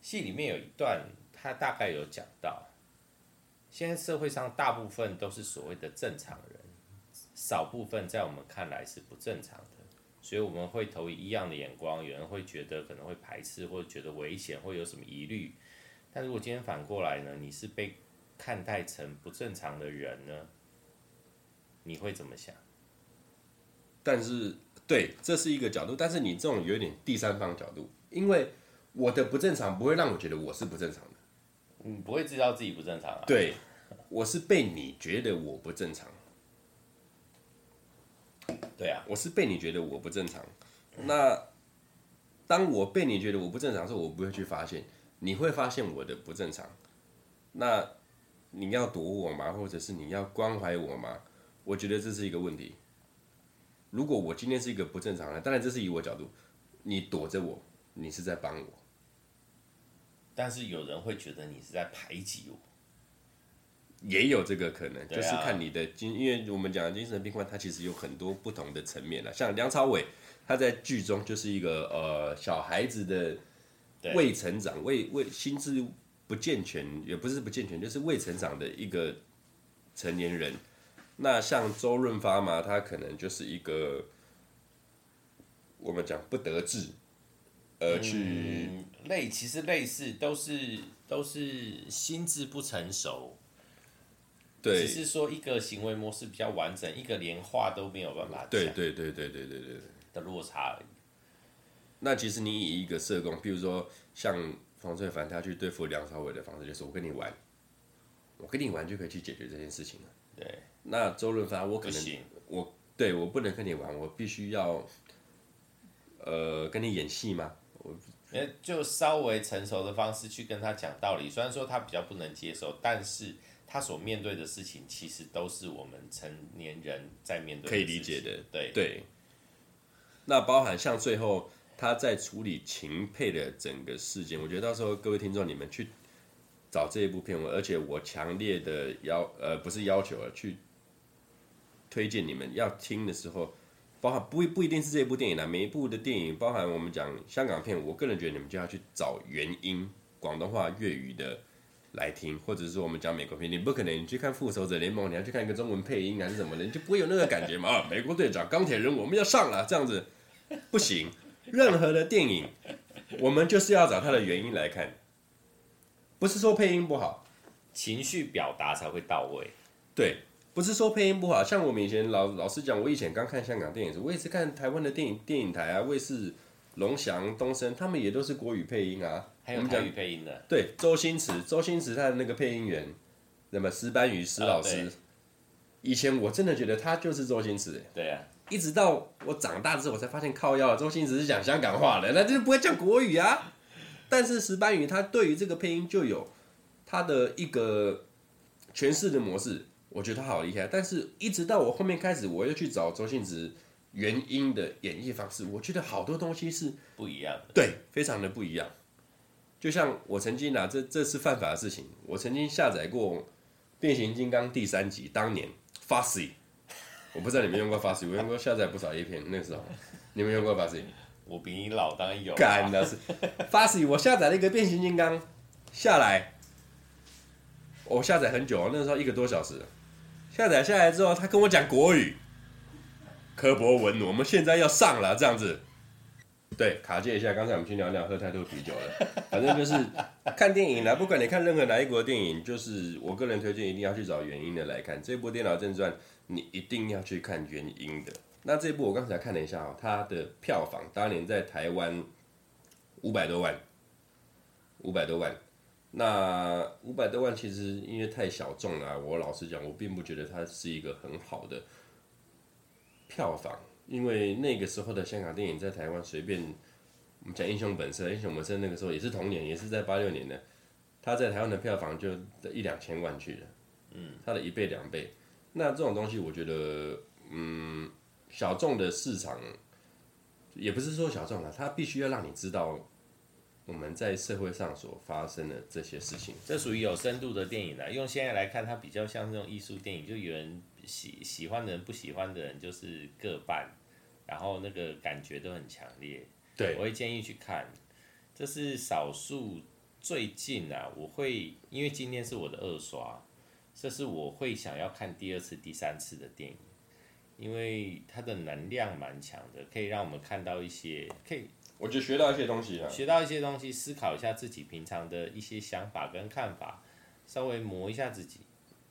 戏里面有一段，他大概有讲到，现在社会上大部分都是所谓的正常人，少部分在我们看来是不正常的，所以我们会投以异样的眼光，有人会觉得可能会排斥，或者觉得危险，会有什么疑虑。但如果今天反过来呢？你是被看待成不正常的人呢？你会怎么想？但是，对，这是一个角度。但是你这种有点第三方角度，因为我的不正常不会让我觉得我是不正常的。你不会知道自己不正常啊？对，我是被你觉得我不正常。对啊，我是被你觉得我不正常。那当我被你觉得我不正常的时候，我不会去发现，你会发现我的不正常。那。你要躲我吗？或者是你要关怀我吗？我觉得这是一个问题。如果我今天是一个不正常的，当然这是以我角度，你躲着我，你是在帮我。但是有人会觉得你是在排挤我，也有这个可能，就是看你的精，因为我们讲的精神病患，他其实有很多不同的层面了。像梁朝伟，他在剧中就是一个呃小孩子的未成长、未未心智。不健全也不是不健全，就是未成长的一个成年人。那像周润发嘛，他可能就是一个我们讲不得志而去、嗯、类，其实类似都是都是心智不成熟。对，只是说一个行为模式比较完整，一个连话都没有办法讲。对对对对对对对的落差而已。那其实你以一个社工，比如说像。冯翠凡他去对付梁朝伟的方式就是我跟你玩，我跟你玩就可以去解决这件事情了。对。那周润发我可能我对我不能跟你玩，我必须要，呃，跟你演戏吗？我，就稍微成熟的方式去跟他讲道理。虽然说他比较不能接受，但是他所面对的事情，其实都是我们成年人在面对的，可以理解的。对对。那包含像最后他在处理秦沛的整个事件，我觉得到时候各位听众你们去找这一部片，而且我强烈的要呃不是要求啊，去推荐你们要听的时候。包含不不一定是这部电影啦，每一部的电影，包含我们讲香港片，我个人觉得你们就要去找原音，广东话、粤语的来听，或者是说我们讲美国片，你不可能你去看《复仇者联盟》，你要去看一个中文配音还是什么的，你就不会有那个感觉嘛？啊，美国队长、钢铁人，我们要上了，这样子不行。任何的电影，我们就是要找它的原因来看，不是说配音不好，情绪表达才会到位。对。不是说配音不好，像我们以前老老实讲，我以前刚看香港电影时，我也是看台湾的电影电影台啊，卫视、龙翔、东森，他们也都是国语配音啊，还有台语配音的。对，周星驰，周星驰他的那个配音员，那么石斑鱼石老师，哦、以前我真的觉得他就是周星驰。对啊，一直到我长大之后，我才发现靠腰，周星驰是讲香港话的，那就不会讲国语啊。但是石斑鱼他对于这个配音就有他的一个诠释的模式。我觉得他好厉害，但是一直到我后面开始，我又去找周星驰原音的演绎方式，我觉得好多东西是不一样的，对，非常的不一样。就像我曾经拿、啊、这这是犯法的事情，我曾经下载过《变形金刚》第三集，当年 Fussy，我不知道你们用过 Fussy，我用过下载不少 A 片，那个时候你们用过 Fussy？我比你老，当然有、啊。干的是 Fussy，我下载了一个变形金刚下来，我下载很久，那个时候一个多小时。下载下来之后，他跟我讲国语，柯博文，我们现在要上了，这样子。对，卡介一下，刚才我们去聊聊，喝太多啤酒了。反正就是看电影啦，不管你看任何哪一国的电影，就是我个人推荐一定要去找原音的来看。这部《电脑正传》，你一定要去看原音的。那这部我刚才看了一下哦，它的票房当年在台湾五百多万，五百多万。那五百多万其实因为太小众了，我老实讲，我并不觉得它是一个很好的票房，因为那个时候的香港电影在台湾随便我们讲《英雄本色》，《英雄本色》那个时候也是同年，也是在八六年的，它在台湾的票房就一两千万去了，嗯，它的一倍两倍。那这种东西，我觉得，嗯，小众的市场也不是说小众了，它必须要让你知道。我们在社会上所发生的这些事情，这属于有深度的电影了。用现在来看，它比较像这种艺术电影，就有人喜喜欢的人，不喜欢的人就是各半，然后那个感觉都很强烈。对，我会建议去看。这是少数最近啊，我会因为今天是我的二刷，这是我会想要看第二次、第三次的电影，因为它的能量蛮强的，可以让我们看到一些可以。我就学到一些东西了，学到一些东西，思考一下自己平常的一些想法跟看法，稍微磨一下自己，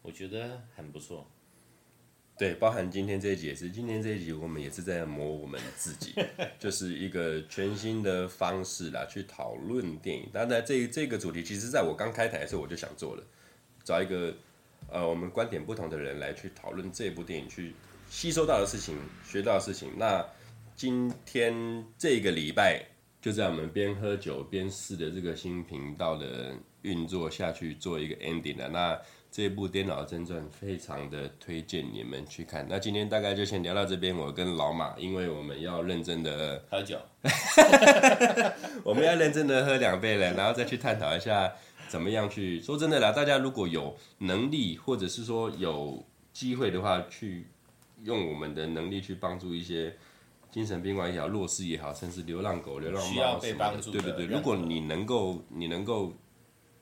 我觉得很不错。对，包含今天这一集也是，今天这一集我们也是在磨我们自己，*laughs* 就是一个全新的方式啦，去讨论电影。当然，这这个主题，其实在我刚开台的时候我就想做了，找一个呃我们观点不同的人来去讨论这部电影，去吸收到的事情，学到的事情。那今天这个礼拜就在我们边喝酒边试的这个新频道的运作下去做一个 ending 了。那这部《电脑真传》非常的推荐你们去看。那今天大概就先聊到这边。我跟老马，因为我们要认真的喝酒，*laughs* 我们要认真的喝两杯了，然后再去探讨一下怎么样去。说真的啦，大家如果有能力或者是说有机会的话，去用我们的能力去帮助一些。精神病患也好，弱势也好，甚至流浪狗、流浪猫，需要被帮助的，对对对。如果你能够，你能够，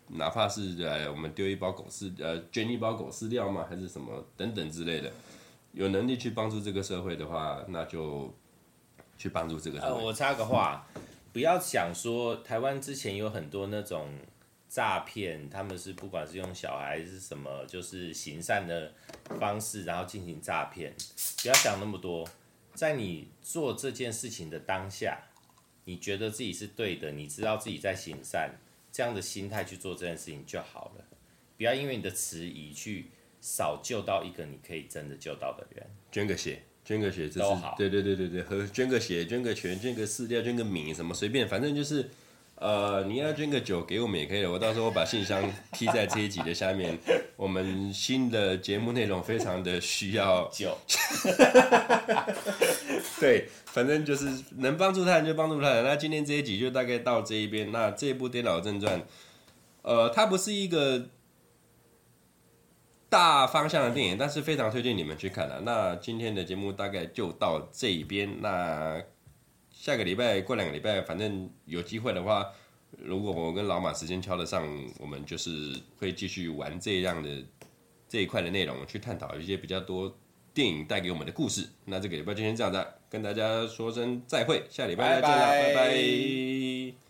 哪怕是呃，我们丢一包狗饲，呃，捐一包狗饲料吗？还是什么等等之类的，有能力去帮助这个社会的话，那就去帮助这个社会。呃，我插个话，不要想说台湾之前有很多那种诈骗，他们是不管是用小孩是什么，就是行善的方式，然后进行诈骗，不要想那么多。在你做这件事情的当下，你觉得自己是对的，你知道自己在行善，这样的心态去做这件事情就好了。不要因为你的迟疑去少救到一个你可以真的救到的人。捐个血，捐个血，这是对对对对对，和捐个血，捐个钱，捐个饲料，捐个米，什么随便，反正就是，呃，你要捐个酒给我们也可以的。我到时候把信箱贴在这一集的下面。我们新的节目内容非常的需要酒，*laughs* 对，反正就是能帮助他人就帮助他人。那今天这一集就大概到这一边。那这一部《颠倒正传》，呃，它不是一个。大方向的电影，但是非常推荐你们去看了。那今天的节目大概就到这一边。那下个礼拜过两个礼拜，反正有机会的话，如果我跟老马时间敲得上，我们就是会继续玩这样的这一块的内容，去探讨一些比较多电影带给我们的故事。那这个礼拜就先这样子，跟大家说声再会，下礼拜再见了，拜拜。拜拜。